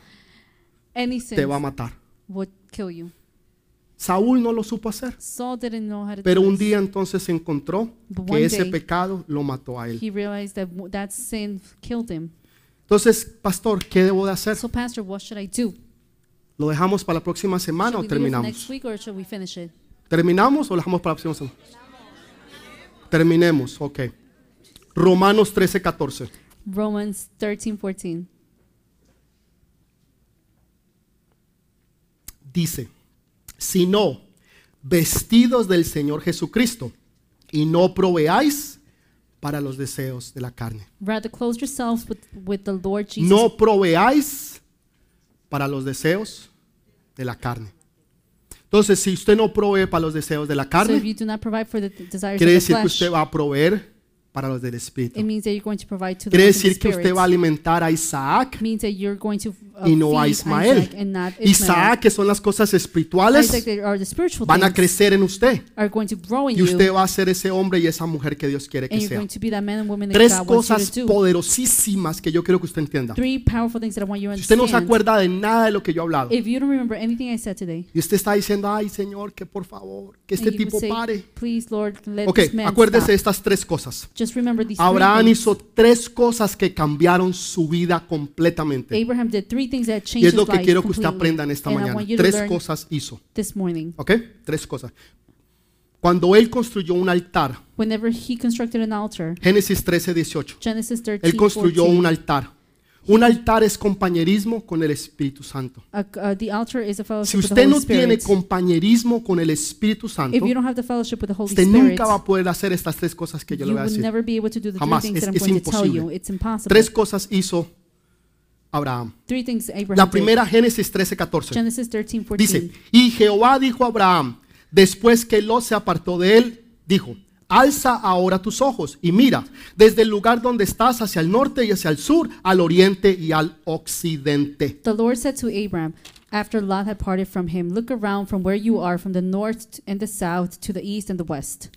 any te va a matar. would kill you. Saúl no lo supo hacer, Saul didn't know how to pero do un this. día entonces encontró But que one ese day, pecado lo mató a él. he realized that w- that sin killed him. Entonces, pastor, ¿qué debo de hacer? So, Pastor, what should I do? ¿Lo dejamos para la próxima semana o terminamos? ¿Terminamos o lo dejamos para la próxima semana? Terminemos, ok. Romanos 13, 14. Romans 13, 14. Dice, sino vestidos del Señor Jesucristo y no proveáis para los deseos de la carne. Rather clothe yourselves with, with the Lord Jesus. No proveáis para los deseos de la carne. Entonces, si usted no provee para los deseos de la carne, quiere decir que usted va a proveer para los del Espíritu. Quiere decir que usted va a alimentar a Isaac y no a Ismael. Isaac que son las cosas espirituales, van a crecer en usted. Y usted va a ser ese hombre y esa mujer que Dios quiere que sea. Tres cosas poderosísimas que yo quiero que usted entienda. Si usted no se acuerda de nada de lo que yo he hablado If you don't remember anything I said today, y usted está diciendo, ay Señor, que por favor, que este tipo pare. please Lord, let Ok, acuérdese de estas tres cosas. Just remember these three Abraham things. hizo tres cosas que cambiaron su vida completamente. Y es lo que quiero que usted aprenda en esta mañana. Tres cosas hizo. this morning. ¿Ok? Tres cosas. Cuando él construyó un altar, Whenever he constructed an altar, Génesis 13, 18, Genesis 13, él construyó 14, un altar. Un altar es compañerismo con el Espíritu Santo. uh, Si fellowship with the usted Holy no tiene compañerismo con el Espíritu Santo, If you don't have the fellowship with the Holy usted Spirit, nunca va a poder hacer estas tres cosas que yo le you voy a will decir. never be able to do the Jamás. Es- that I'm es going to tell you. imposible. It's impossible. Tres cosas hizo Abraham. Abraham La primera, Génesis 13, 14. Genesis 13, 14. Dice, y Jehová dijo a Abraham, después que Lot se apartó de él, dijo, alza ahora tus ojos y mira, desde el lugar donde estás hacia el norte y hacia el sur, al oriente y al occidente. The Lord said to Abram, after Lot had parted from him, Look around from where you are, from the north and the south, to the east and the west.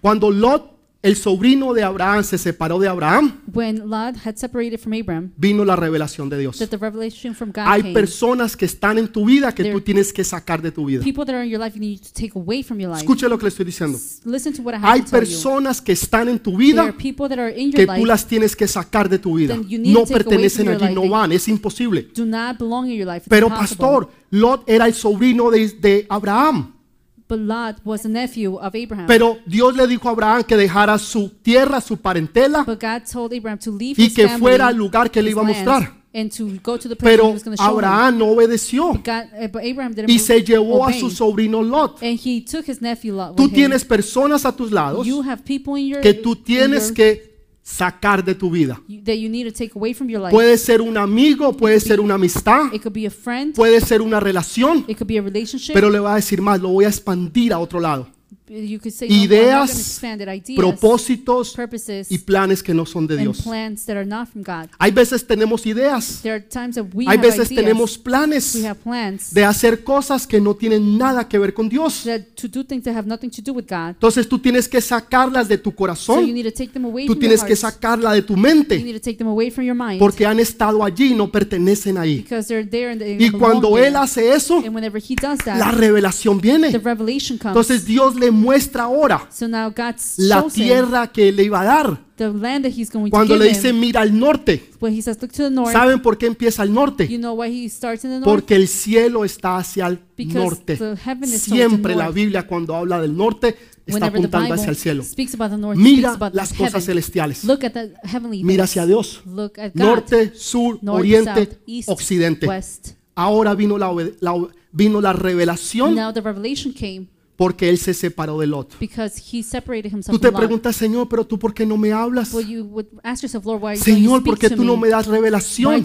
Cuando Lot, el sobrino de Abraham, se separó de Abraham, When Lot had separated from Abram, vino la revelación de Dios. that the revelation from God Hay came. personas que están en tu vida que There- tú tienes que sacar de tu vida. People that are in your life you need to take away from your life. Escuche lo que le estoy diciendo. Listen to what I have Hay to tell you. personas que están en tu There vida are people that are in que your tú life las tienes que sacar de tu vida. Then you need No to take away pertenecen from your allí, no life. van, es imposible. do not belong in your life. It's Pero impossible. pastor, Lot era el sobrino de, de Abraham. But Lot was a nephew of Abraham. Pero Dios le dijo a Abraham que dejara su tierra, su parentela, but God told Abraham to leave y his que family, fuera al lugar que le his iba a land, mostrar. and to go to the place he Pero was going to show him. Abraham no obedeció But, God, but Abraham didn't y se llevó a obey. su sobrino Lot. And he took his nephew Lot Tú with him. tienes personas a tus lados You have people in your que tú in tienes your- que sacar de tu vida. Puede ser un amigo, puede ser una amistad, It could be a friend. puede ser una relación, It could be a relationship. pero le voy a decir más, lo voy a expandir a otro lado. You could say no, I'm not Ideas, gonna expand it. Ideas, Propósitos purposes, y planes que no son de and Dios. plans that are not from God. Hay veces tenemos ideas, There are times that we hay have veces ideas. tenemos planes we have plans de hacer cosas que no tienen nada que ver con Dios. that to do things that have nothing to do with God. Entonces tú tienes que sacarlas de tu So you corazón, need to take them away tú from your tienes que heart. sacarla de tu You mente, need to take them away from your mind porque han estado allí y no pertenecen ahí. because they're there and they Y belong cuando there. Él hace eso, and whenever he does that, la revelación the viene. revelation comes. Entonces Dios le muestra ahora so la him tierra que le iba a dar. Cuando le dice mira al norte, When he says, look to the north, ¿saben por qué empieza al norte? you know why he starts in the north? Porque el cielo está hacia el norte. Siempre la. Biblia cuando habla del norte está apuntando hacia el cielo. Mira las cosas celestiales. Mira hacia Dios. Norte, sur, oriente, occidente. west. ahora vino la, la vino la revelación Porque él se separó de Lot. Tú te preguntas, Señor, pero tú por qué no me hablas? Señor, ¿por qué tú no me? das revelación?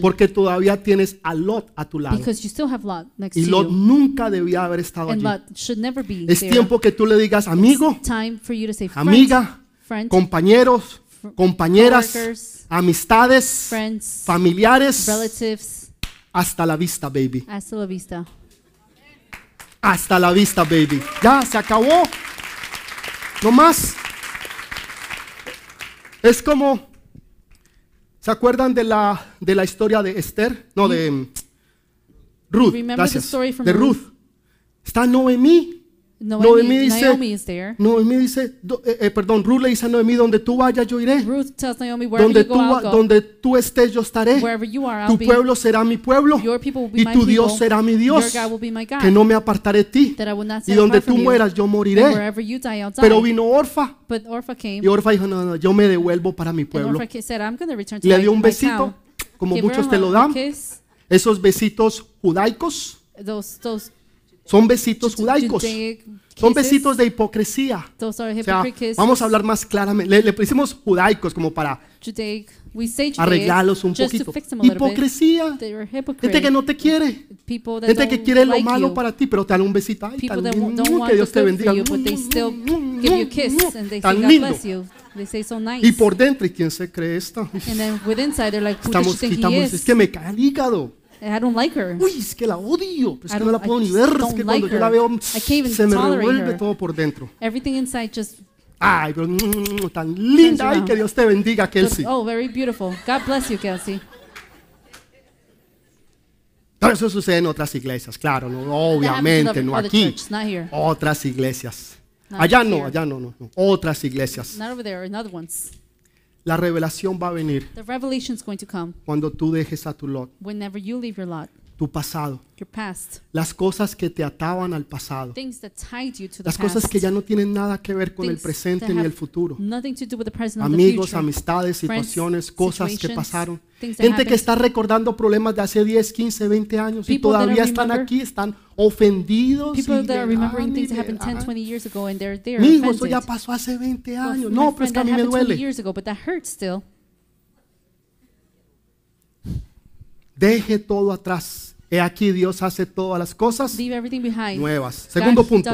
Porque todavía tienes a Lot a tu lado. Y Lot nunca debía haber estado allí. Es tiempo que tú le digas, amigo, It's time for you to say, friend, amiga, compañeros, compañeras, amistades, familiares, hasta la vista, baby. hasta la vista. Hasta la vista, baby. Ya, se acabó. No más. Es como, ¿se acuerdan de la, de la historia de Esther? No, de mm, Ruth. Remember the Gracias. story from De Ruth? Ruth. Está Noemí. Noemi, Noemí dice, Naomi is there. Noemí dice, do- eh, eh, perdón, Ruth le dice a Noemí, donde tú vayas yo iré. Ruth tells Naomi, wherever Donde tú, va- donde tú estés yo estaré. Wherever you are, Tu be. pueblo será mi pueblo. Your people will be Y my tu people. Dios será mi Dios. Your God will be my God. Que no me apartaré de ti. Y donde tú mueras yo moriré. die, die. Pero vino Orfa. came. Y Orfa dijo, no, no, yo me devuelvo para mi pueblo. Said, I'm going to return to Le dio un besito, como muchos te lo dan. Esos besitos judaicos Those, those son besitos judaicos. Judaic Son besitos de hipocresía. O sea, vamos a hablar más claramente. Le, le pusimos judaicos como para arreglarlos un poquito. Hipocresía. Gente que no te quiere. Gente que quiere lo malo para ti, pero te dan un besito. Ay, tan lindo. Que Dios te bendiga. for you, but they still give you a kiss and they say, Tan lindo. bless you. They say so nice. Y por dentro, ¿y quién se cree they're like, Estamos, quitamos, es que me cae el hígado. I don't like her. Uy, es que la odio. I que no la don't- I puedo ni ver. Es que like cuando yo her. la veo, se me revuelve her. todo por dentro. Everything inside just, Ay, pero mm, tan linda. Ay, que Dios te bendiga, Kelsey. oh, very beautiful. God bless you, Kelsey. Pero eso sucede en otras iglesias, claro, no, obviamente, other- no aquí. here. Otras iglesias. Not Allá no, here. allá no, no, no. Otras iglesias. Not over there, in other ones. La revelación va a venir The revelation is going to come cuando tú dejes a tu lot, whenever you leave your lot, tu pasado, your past, las cosas que te ataban al pasado, things that tied you to the las past, cosas que ya no tienen nada que ver con el presente ni el futuro. nothing to do with the present the Amigos, future. amistades, Friends, situaciones, cosas que pasaron. Gente que está recordando problemas de hace 10, 15, 20 años y People that todavía están aquí, están ofendidos. People y that are remembering y things that happened 10, dan. 20 years ago and they're there eso ya pasó hace 20 Well, años. No, pero es que a mí me happened 20 duele. years ago, but that hurts still. Deje todo atrás. He aquí Dios hace todas las cosas Leave everything behind. nuevas. Segundo punto.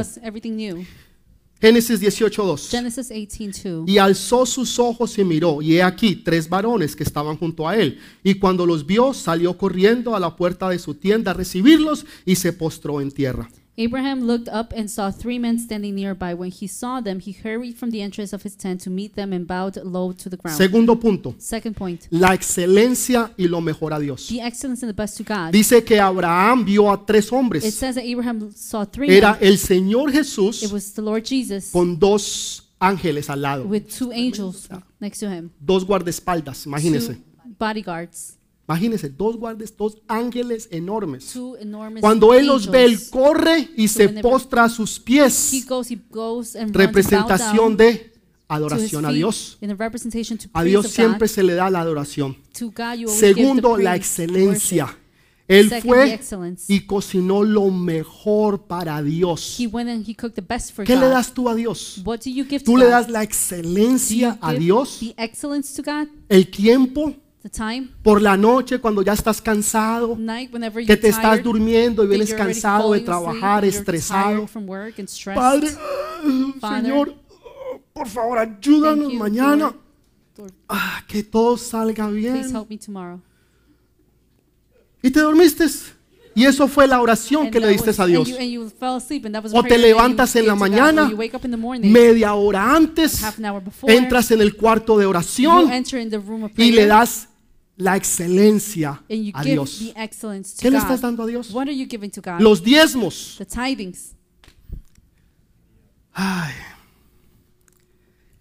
Génesis 18:2. Genesis 18:2. Y alzó sus ojos y miró, y he aquí tres varones que estaban junto a él. Y cuando los vio, salió corriendo a la puerta de su tienda a recibirlos y se postró en tierra. Abraham looked up and saw three men standing nearby. When he saw them, he hurried from the entrance of his tent to meet them and bowed low to the ground. Segundo punto, Second point. la excelencia y lo mejor a Dios. The excellence and the best to God. Dice que Abraham vio a tres It hombres. says that Abraham saw three Era men. el Señor Jesús It was the Lord Jesus con dos ángeles al lado, with two angels next to him, dos guardaespaldas, imagínese. two bodyguards, Imagínense, dos guardias, dos ángeles enormes. Cuando él los ve, él corre y se postra a sus pies. Representación de adoración a Dios. a Dios siempre se le da la adoración. Segundo, la excelencia. Él fue y cocinó lo mejor para Dios. ¿Qué le das tú a Dios? Tú le das la excelencia a Dios, el tiempo, the time, por la noche cuando ya estás cansado, night, que te estás tired, durmiendo y vienes cansado de asleep, trabajar, estresado. Padre, Father, Señor, por favor, ayúdanos you, mañana. Lord. Lord, Ah, que todo salga bien. Y te dormiste. Y eso fue la oración que le diste a Dios. O te levantas en la mañana, media hora antes, entras en el cuarto de oración y le das la excelencia a Dios. the excellence to ¿Qué le estás dando a Dios? What are you giving to God? Los diezmos. the tithings. Ay.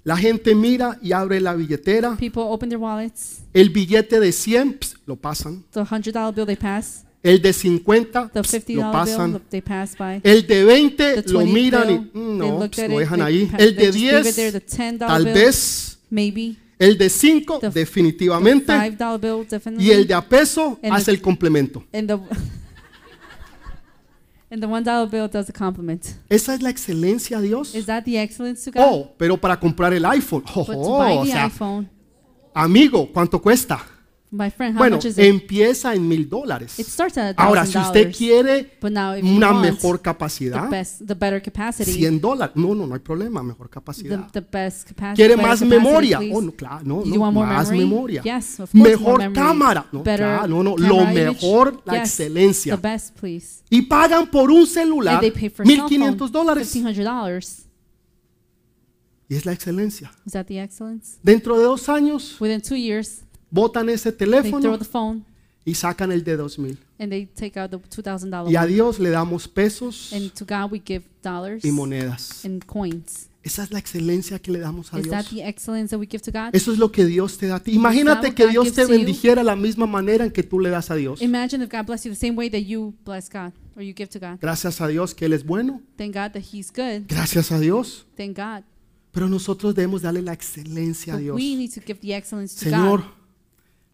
La gente mira y abre la billetera. People open their wallets. El billete de 100 ps, lo pasan. The hundred dollar bill they pass. El de 50 The ps, fifty lo pasan. they pass by. El de 20 The lo 20 miran y mm, no, lo dejan ahí. El de just leave it there. 10 The ten dollar tal vez. maybe. El de 5 The- definitivamente. Bill. Y el de a peso And hace the- el complemento. and the and the one dollar bill does the compliment. Esa es la excelencia, Dios. Is that the excellence to God? Oh, pero para comprar el iPhone. Oh, but to buy o the sea, iPhone, amigo, ¿cuánto cuesta? My friend, how Bueno, much is it? empieza en mil dólares. It starts at Ahora, $1,000. si usted quiere but now if you una want mejor the capacidad, best, the better capacity, 100 dólares. No, no, no hay problema, mejor the, capacidad. the best capacity. ¿Quiere better más capacity, memoria? please. Oh, no, claro, no, Do you no, want more más memory? memoria. Yes, of course, more Mejor memory. cámara. No, Better claro, no, no, camera lo image. mejor, la Yes, excelencia. The best, please. Y pagan por un celular And they pay for a cell phone, 1500 dólares. $1,500. Y es la excelencia. Is that the excellence? Dentro de dos años, Within two years, botan ese teléfono y sacan el de 2000. and they take out the $2,000 Y a. Dios le damos pesos And to God we give dollars y monedas. and coins. Esa es la excelencia que le damos a Dios. the excellence that we give to God? Eso es lo que Dios te da a ti. Imagínate que Dios te bendijera la misma manera en que tú le das a Dios. Imagine if God bless you the same way that you bless God or you give to God. Gracias a Dios que Él es bueno. Thank God that He's good. Gracias a Dios. Thank God. Pero nosotros debemos darle la excelencia a Dios. we need to give the excellence to Señor, God.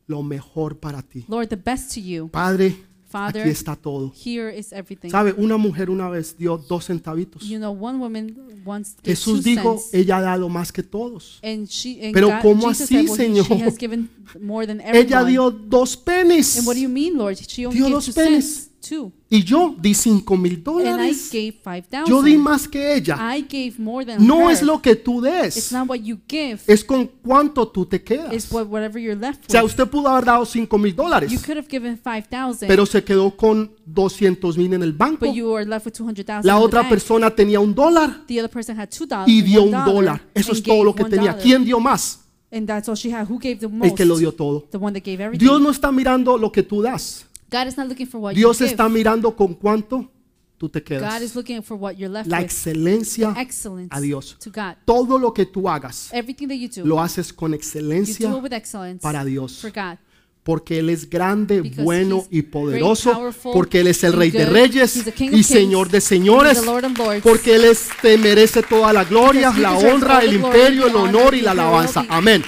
Lo mejor para ti. Lord, the best to you. Padre, Father, aquí está todo. here is everything. ¿Sabe? Una mujer una vez dio dos centavitos. You know, one woman once gave Jesús two dijo, cents, ella ha dado más que todos. and she, and Pero God, ¿cómo Jesus así, said, well, he- she Señor? has given more than Ella dio dos penis. And what do you mean, Lord? She only Dio gave dos two cents. Two. Y yo di cinco mil And I dólares. gave five Yo di thousand. más que ella. I gave more than No her. es lo que tú It's des, not what you give. es con cuánto tú te It's quedas. what whatever you're left O sea, with. usted pudo haber dado cinco mil You dólares, could have given five thousand, pero se quedó con 200 mil en el banco. but you were left with two hundred thousand. La otra persona tenía un dólar the other person had two dollars y dio un dólar. Eso es todo lo que tenía. dollar. ¿Quién dio más? And that's all she had. Who gave the El most? que lo dio todo. The one that gave everything. Dios no está mirando lo que tú das. God is not looking for what Dios you give. está mirando con cuánto tú te God quedas. is looking for what you're left La with. excelencia Excellence a Dios. to God. Todo lo que tú hagas, Everything that you do, lo haces con you do excelencia it with excellence para Dios. for God. Porque Él es grande, Because bueno he's y poderoso. great, powerful, Porque Él es el Rey de good. Reyes He's the King of y kings, Señor de He's señores. the Lord of Lords. Porque Él es- te merece toda la gloria, Because he la deserves honra, all el the glory, imperio, the el honor, honor y the la alabanza. authority, Amén.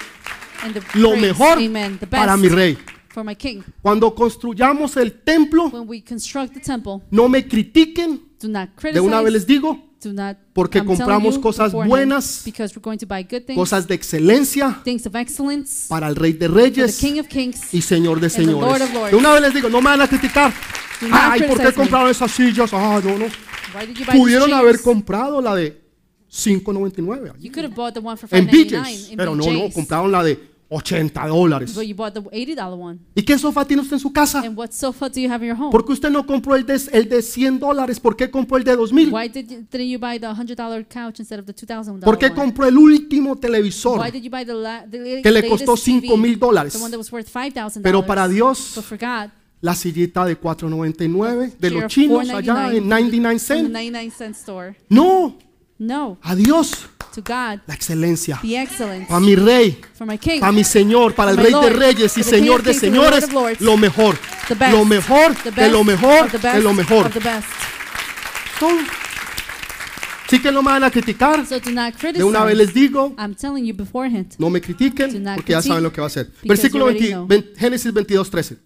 and the Lo praise. mejor Amen. The para mi Rey. For my King. Cuando construyamos el templo, When we construct the temple, no me critiquen. do not De criticize. una vez les digo, do not, porque I'm compramos cosas buenas, Because we're going to buy good things, cosas de excelencia things of excellence, para el Rey de Reyes King of Kings. y Señor de the Lord señores. of lords. De una vez les digo, no me van a criticar. Ay, ¿por qué compraron esas sillas? Ah, no, no. Pudieron haber comprado la de 5.99 allí. You could have bought the one for en 5.99 BJ's, pero no, no, compraron la de 80 dólares. But you bought the $80 one. ¿Y qué sofá tiene usted en su casa? And what sofa do you have in your home? ¿Por qué usted no compró el de, el de 100 dólares? ¿Por qué compró el de 2000? Why did you, didn't you buy the $100 couch instead of the $2,000 ¿Por qué one? compró el último televisor? Why did you buy the, la, the que le latest costó 5,000 dólares? The one that was worth $5,000. Pero para Dios, But for God, la sillita de 4.99 de los chinos allá en 99 from the cents. 99 cent store. No, No, a Dios to God, la excelencia. the excellence. Para mi rey, For my King, para mi Señor, para el Rey de Lord, Reyes y Señor de Señores, Lords. lo mejor. the best. Lo mejor the de best lo mejor the de best lo mejor. Of the best. Todo. Sí que no me van a criticar. So do not criticize. De una vez les digo, I'm telling you beforehand. no me critiquen porque ya saben lo que va a hacer. Versículo you already 20 know. ven- Génesis 22, 13.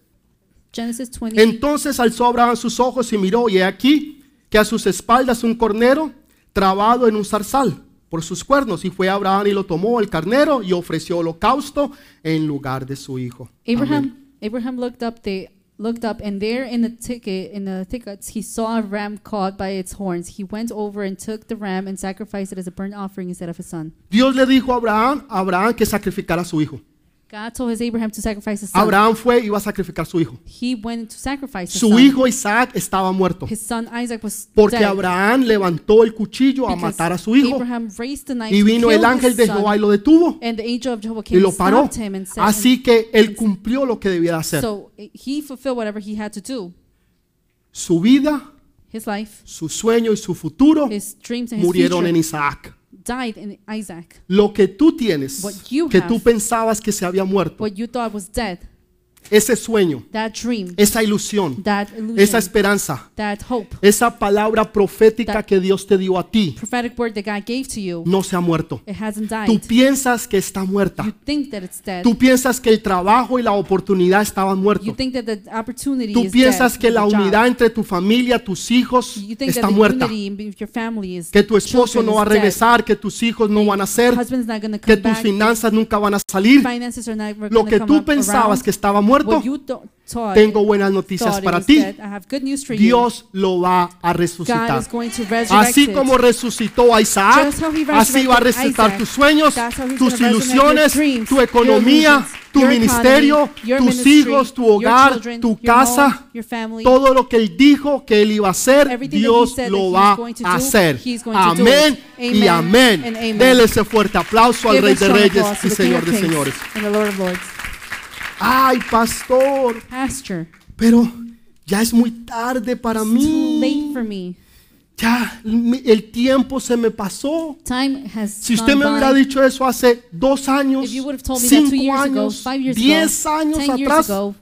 Genesis 20. Entonces alzó Abraham sus ojos y miró, y he aquí que a sus espaldas un cornero trabado en un zarzal por sus cuernos. Y fue Abraham y lo tomó el carnero y ofreció holocausto en lugar de su hijo. Abraham Abraham looked up they looked up and there in the ticket in the thickets he saw a ram caught by its horns. He went over and took the ram and sacrificed it as a burnt offering instead of his son. Dios le dijo a Abraham, a Abraham que sacrificara a su hijo. God told his Abraham to sacrifice his son. Abraham fue y iba a sacrificar su hijo. He went to sacrifice his Su son. hijo Isaac estaba muerto. His son Isaac was Porque dead Abraham levantó el cuchillo a because matar a su hijo. Abraham raised the knife Y to vino kill el ángel his de son, Jehová y lo detuvo. and the angel of Jehovah Y came lo and paró. stopped him and said, Así que él cumplió lo que debía de hacer. so he fulfilled whatever he had to do. Su vida, His life, su sueño y su futuro his dreams and his murieron future en Isaac. Died in Isaac. Lo que tú tienes, What you que have. tú pensabas que se había muerto, What you thought was dead ese sueño, that dream, esa ilusión, that illusion, esa esperanza, that hope, esa palabra profética que Dios te dio a ti, word that God gave to you, no se ha muerto. it hasn't Tú died. piensas que está muerta. You think that it's dead. Tú piensas que el trabajo y la oportunidad estaban You muertos. think that the opportunity Tú piensas que la unidad entre tu familia, tus hijos You think está that the muerta. your family is Que tu esposo no va a dead. regresar, que tus hijos no van a ser, que tus finanzas nunca van a salir. Lo que tú pensabas around. que estaba muerto, Thought tengo buenas noticias para ti. Dios lo va a resucitar. Así como resucitó a Isaac, así va a resucitar tus sueños, tus ilusiones, tu economía, tu ministerio, tus hijos, tu hogar, tu casa, todo lo que él dijo que él iba a hacer, Dios lo va a hacer. Amén y amén. Dele ese fuerte aplauso al Rey de Reyes y Señor de Señores. And the Lord of Lords. Ay, pastor, Pastor, pero ya es muy tarde para it's too late mí. for me. Ya mi- el tiempo se me pasó. Time has Si usted gone me hubiera by. dicho eso hace dos años, If you would have told me that two cinco years ago, años, five years diez ago, años ten years atrás, ago,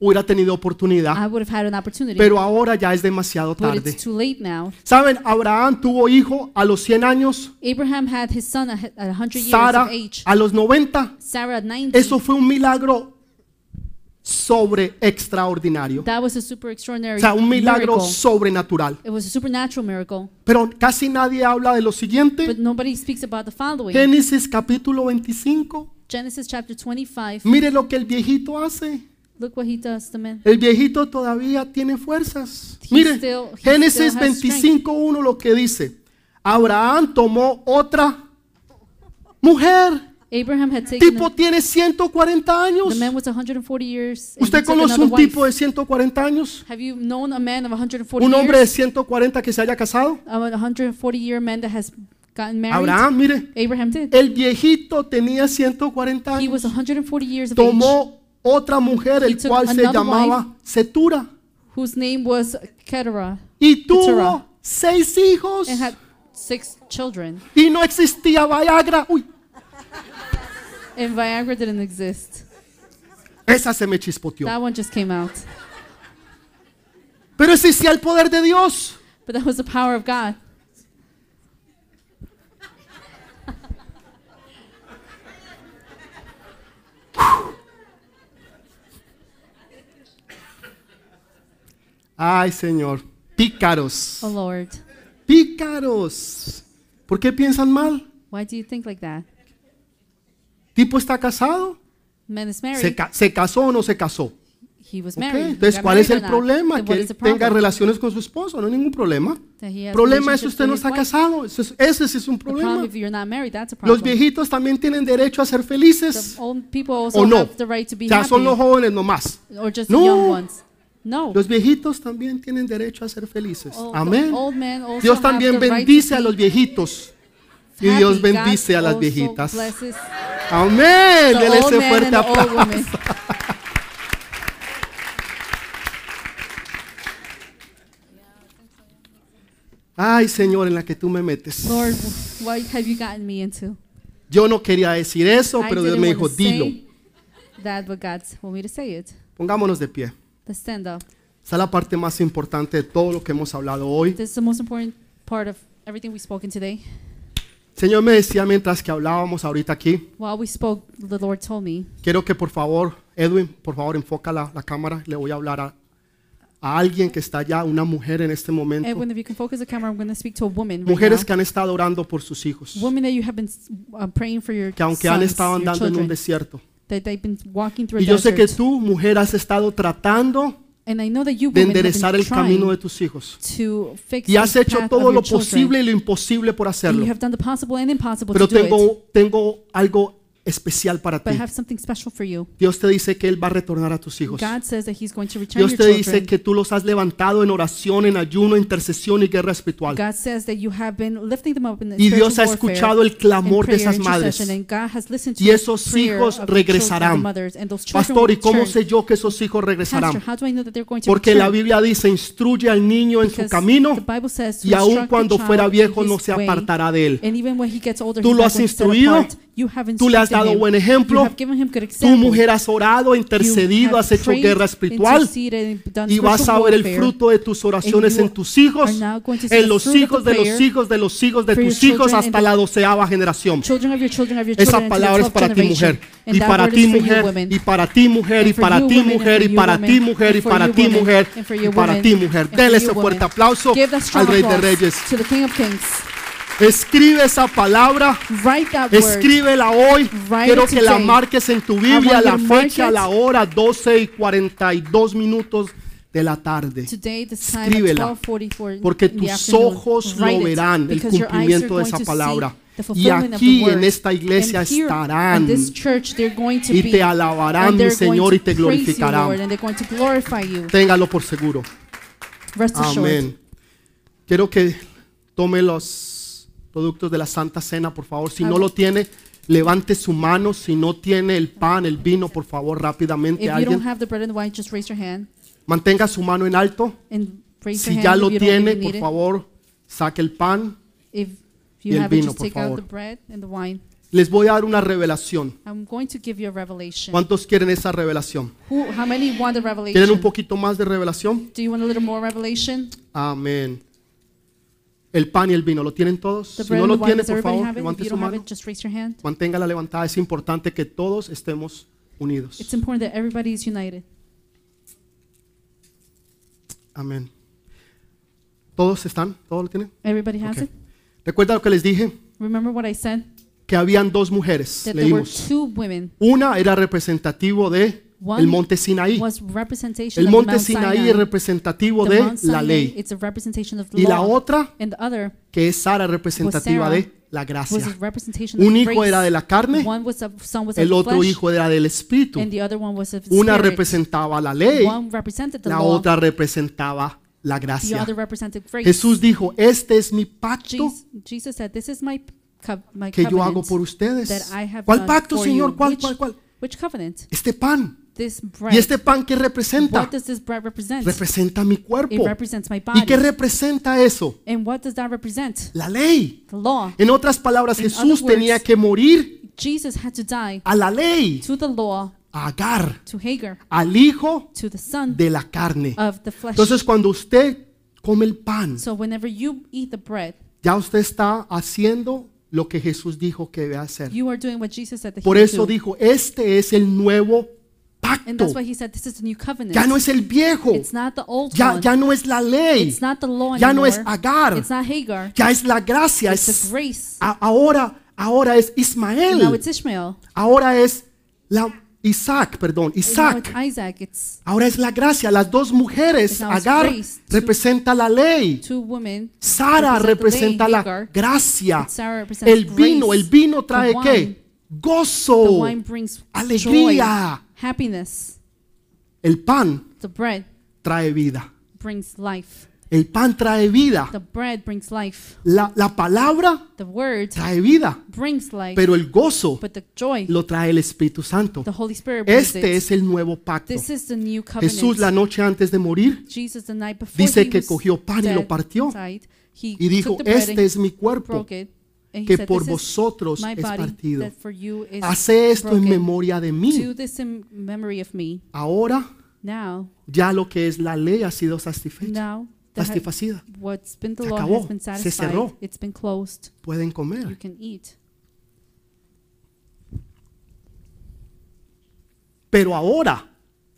hubiera tenido oportunidad. I would have had an opportunity. Pero ahora ya es demasiado but tarde. it's too late now. Saben, Abraham tuvo hijo a los 100 años, Abraham had his son at at 100 years Sara of age. a los 90. Sarah at 90. Eso fue un milagro sobre extraordinario. that was a super extraordinary O sea, un milagro miracle. sobrenatural. It was a supernatural miracle. Pero casi nadie habla de lo siguiente. But nobody speaks about the following. Génesis capítulo 25. Genesis chapter 25. Mire lo que el viejito hace. Look what he does, the man. El viejito todavía tiene fuerzas. He Mire, still- Génesis still has 25.1 lo que dice. Abraham tomó otra mujer. Abraham had taken Tipo a, tiene 140 años. the man was 140 years. and he ¿Usted took conoce un wife. tipo de 140 años? Have you known a man of 140 Un hombre de years? 140 que se haya casado. A 140 year man that has gotten married? Abraham, mire, Abraham did. el viejito tenía 140 He was años. 140 years of age, Tomó otra mujer, He el took cual se another llamaba Setura. whose name was Keturah, Y tuvo Keturah. seis hijos. and had six children. Y no existía Viagra. Uy, And Viagra didn't exist. esa se me chispoteó. That one just came out. Pero existía el poder de Dios. But that was the power of God. Ay, Señor. Pícaros. Oh Lord, Pícaros. ¿Por qué piensan mal? why do you think like that? ¿Tipo está casado? Man is ¿Se, married. ca- se casó o no se casó? He was married. Entonces, Got ¿cuál es el problema? Then Que él tenga relaciones con su esposo, no hay ningún problema. El problema es si usted no está casado. Ese, es- ese es un problem problema. if you're not married, that's a Los problem. viejitos también tienen derecho a ser felices o no. right sea, son los jóvenes nomás. No. Los viejitos también tienen derecho a ser felices. Amén. Dios también bendice a los viejitos. Y. Dios bendice a las viejitas. Amén. Dele ese fuerte aplauso. Ay, Señor, en la que tú me metes. Lord, what have you gotten me into? Yo no quería decir eso, I pero Dios me dijo, dilo. that, but God want me to say it. Pongámonos de pie. Let's stand up. Esa es la parte más importante de todo lo que hemos hablado hoy. This is the most important part of everything we've spoken today. Señor me decía mientras que hablábamos ahorita aquí, While we spoke, the Lord told me, quiero que por favor, Edwin, por favor enfoca la, la cámara, le voy a hablar a, a alguien que está allá, una mujer en este momento. Edwin, if you can focus the camera, I'm going to speak to a woman right Mujeres now. que han estado orando por sus hijos, Women that you have been uh, praying for your que aunque han sons, estado your andando en un children, desierto. that they've been walking through a Y yo sé que desert. tú, mujer, has estado tratando And I know that you de enderezar el camino de tus hijos. to fix Y has hecho todo lo posible y lo imposible por hacerlo. Pero tengo, tengo algo especial para But ti. I have something special for you. Dios te dice que Él va a retornar a tus hijos. God says that He's going to return Dios your te dice children. que tú los has levantado en oración, en ayuno, intercesión y guerra espiritual. God says that you have been lifting them up in the Y Dios ha spiritual escuchado el clamor de esas madres. intercession, and God has listened to Y the esos prayer hijos of the regresarán. children, the mothers, and those children Pastor, ¿y will cómo return. sé yo que esos hijos Pastor, regresarán? how do I know that they're going to Porque la return? Biblia dice, instruye al niño en su Because camino the Bible says to y aun the cuando child fuera in viejo his no se way, apartará de él. And even when he gets older, ¿Tú he's lo not has going to set instruido? apart. Tú le has dado buen ejemplo. Tu mujer has orado, intercedido, has hecho guerra espiritual y vas a ver el fruto de tus oraciones en tus hijos, en los hijos de los hijos de los hijos de tus hijos hasta la doceava generación. Children of your children of your Esa children into the palabra es 12th para ti mujer y para ti mujer y para ti mujer y para ti mujer y para ti mujer y para ti mujer y para ti mujer. Dele ese fuerte aplauso al Rey de Reyes. Escribe esa palabra Write that word. Escríbela hoy. Write Quiero que la marques en tu Biblia, la fecha, la hora, 12 y 42 minutos de la tarde. Today, this time Escríbela, at 12:44 Porque tus ojos lo verán, el cumplimiento de esa palabra. Y aquí en esta iglesia estarán in this church, they're going to y te alabarán, mi Señor, y te glorificarán. Téngalo por seguro. Amén. Quiero que tome los productos de la Santa Cena, por favor. Si no lo tiene, levante su mano. Si no tiene el pan, el vino, por favor, rápidamente alguien. Mantenga su mano en alto. Si ya lo tiene, por favor, saque el pan. Y el vino, por favor. Les voy a dar una revelación. ¿Cuántos quieren esa revelación? Who, how many want the ¿Quieren un revelation? poquito más de revelación? Do you want a little more revelation? Amén. El pan y el vino, ¿lo tienen todos? Si no lo tiene, por favor, levante su mano. it, just raise your hand. Manténgala levantada. Es importante que todos estemos unidos. It's important that everybody is united. Amén. ¿Todos están? ¿Todos lo tienen? Everybody has Ok. it? Recuerda lo que les dije, Remember what I said? que habían dos mujeres. That there were Leímos. two women. Una era representativo de One el monte Sinaí. El monte Sinaí es representativo de la ley. Y la otra, que es Sara, representativa de la gracia. Un hijo era de la carne, el otro hijo era del espíritu. Una representaba la ley, la otra representaba la gracia. Jesús dijo, este es mi pacto Jesus, Jesus said, "This is my co- my que yo hago por ustedes. ¿Cuál pacto, Señor? you." ¿Cuál, cuál, cuál? Este pan. This bread. ¿Y este pan qué representa? what does this bread represent? Representa mi it cuerpo. represents my body. ¿Y qué representa eso? and what does that represent? La ley. The law. En otras palabras, In Jesús other tenía words, que morir Jesus had to die a la ley, to the law, a Agar, to Hagar, al hijo to the son de la carne. of the flesh. Entonces, cuando usted come el pan, so whenever you eat the bread, ya usted está haciendo lo que Jesús dijo que debe hacer. you are doing what Jesus said that Por eso do. dijo, este es el nuevo pacto. that's why he said this is the new covenant. Ya no es el viejo. it's not the old Ya, ya no es la ley. it's not the law Ya no es. Agar. Hagar. Ya es la gracia. Es, a- ahora, ahora es Ismael. Ahora es la Isaac, perdón, Isaac. Ahora es la gracia. Las dos mujeres, Agar representa la ley. Sara represent representa la gracia. El vino, el vino trae qué? Gozo. Alegría. Happiness. El pan The bread trae vida. brings life. El pan trae vida. The bread brings life. La, la palabra The word trae vida. brings life. Pero el gozo but the joy, lo trae el Espíritu Santo. the Holy Spirit brings Este es el nuevo pacto. This is the new covenant. Jesús la noche antes de morir Jesus the night before dice que cogió pan y lo dead, partió died, he y dijo, took the bread este es mi cuerpo que said, por "This is vosotros es partido. Hace esto en memoria de mí. Ahora Now, ya lo que es la ley ha sido satisfecha. now Satisfacida. what's been the Se acabó, se cerró. It's been closed. Pueden You comer. can eat. Pero ahora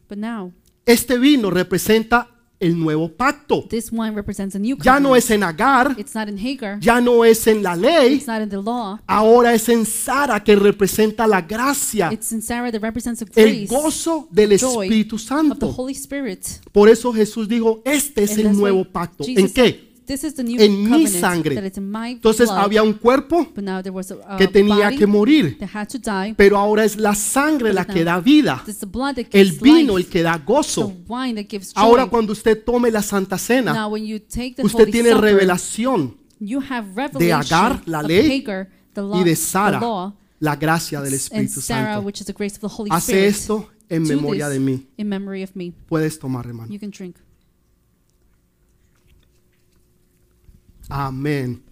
But now, este vino representa el nuevo pacto. this wine represents a new Ya no es en Agar, It's not in Hagar. ya no es en la ley, It's not in the law. ahora es en Sara que representa la gracia, It's in Sarah that represents the el gozo del Espíritu of the Santo. Holy Spirit. Por eso Jesús dijo, este es And el nuevo pacto. Jesus ¿En qué? This is the new En mi sangre. that it's in my Entonces blood. había un cuerpo But now there was a, a que tenía que morir, pero ahora es la sangre la que da vida, el vino el que da gozo. Ahora cuando usted tome la Santa Cena, now when you take the usted tiene revelación revelation Agar, la ley, y de Sara, la gracia del Espíritu Santo. Hace esto en memoria de mí. Puedes tomar, hermano. Amén.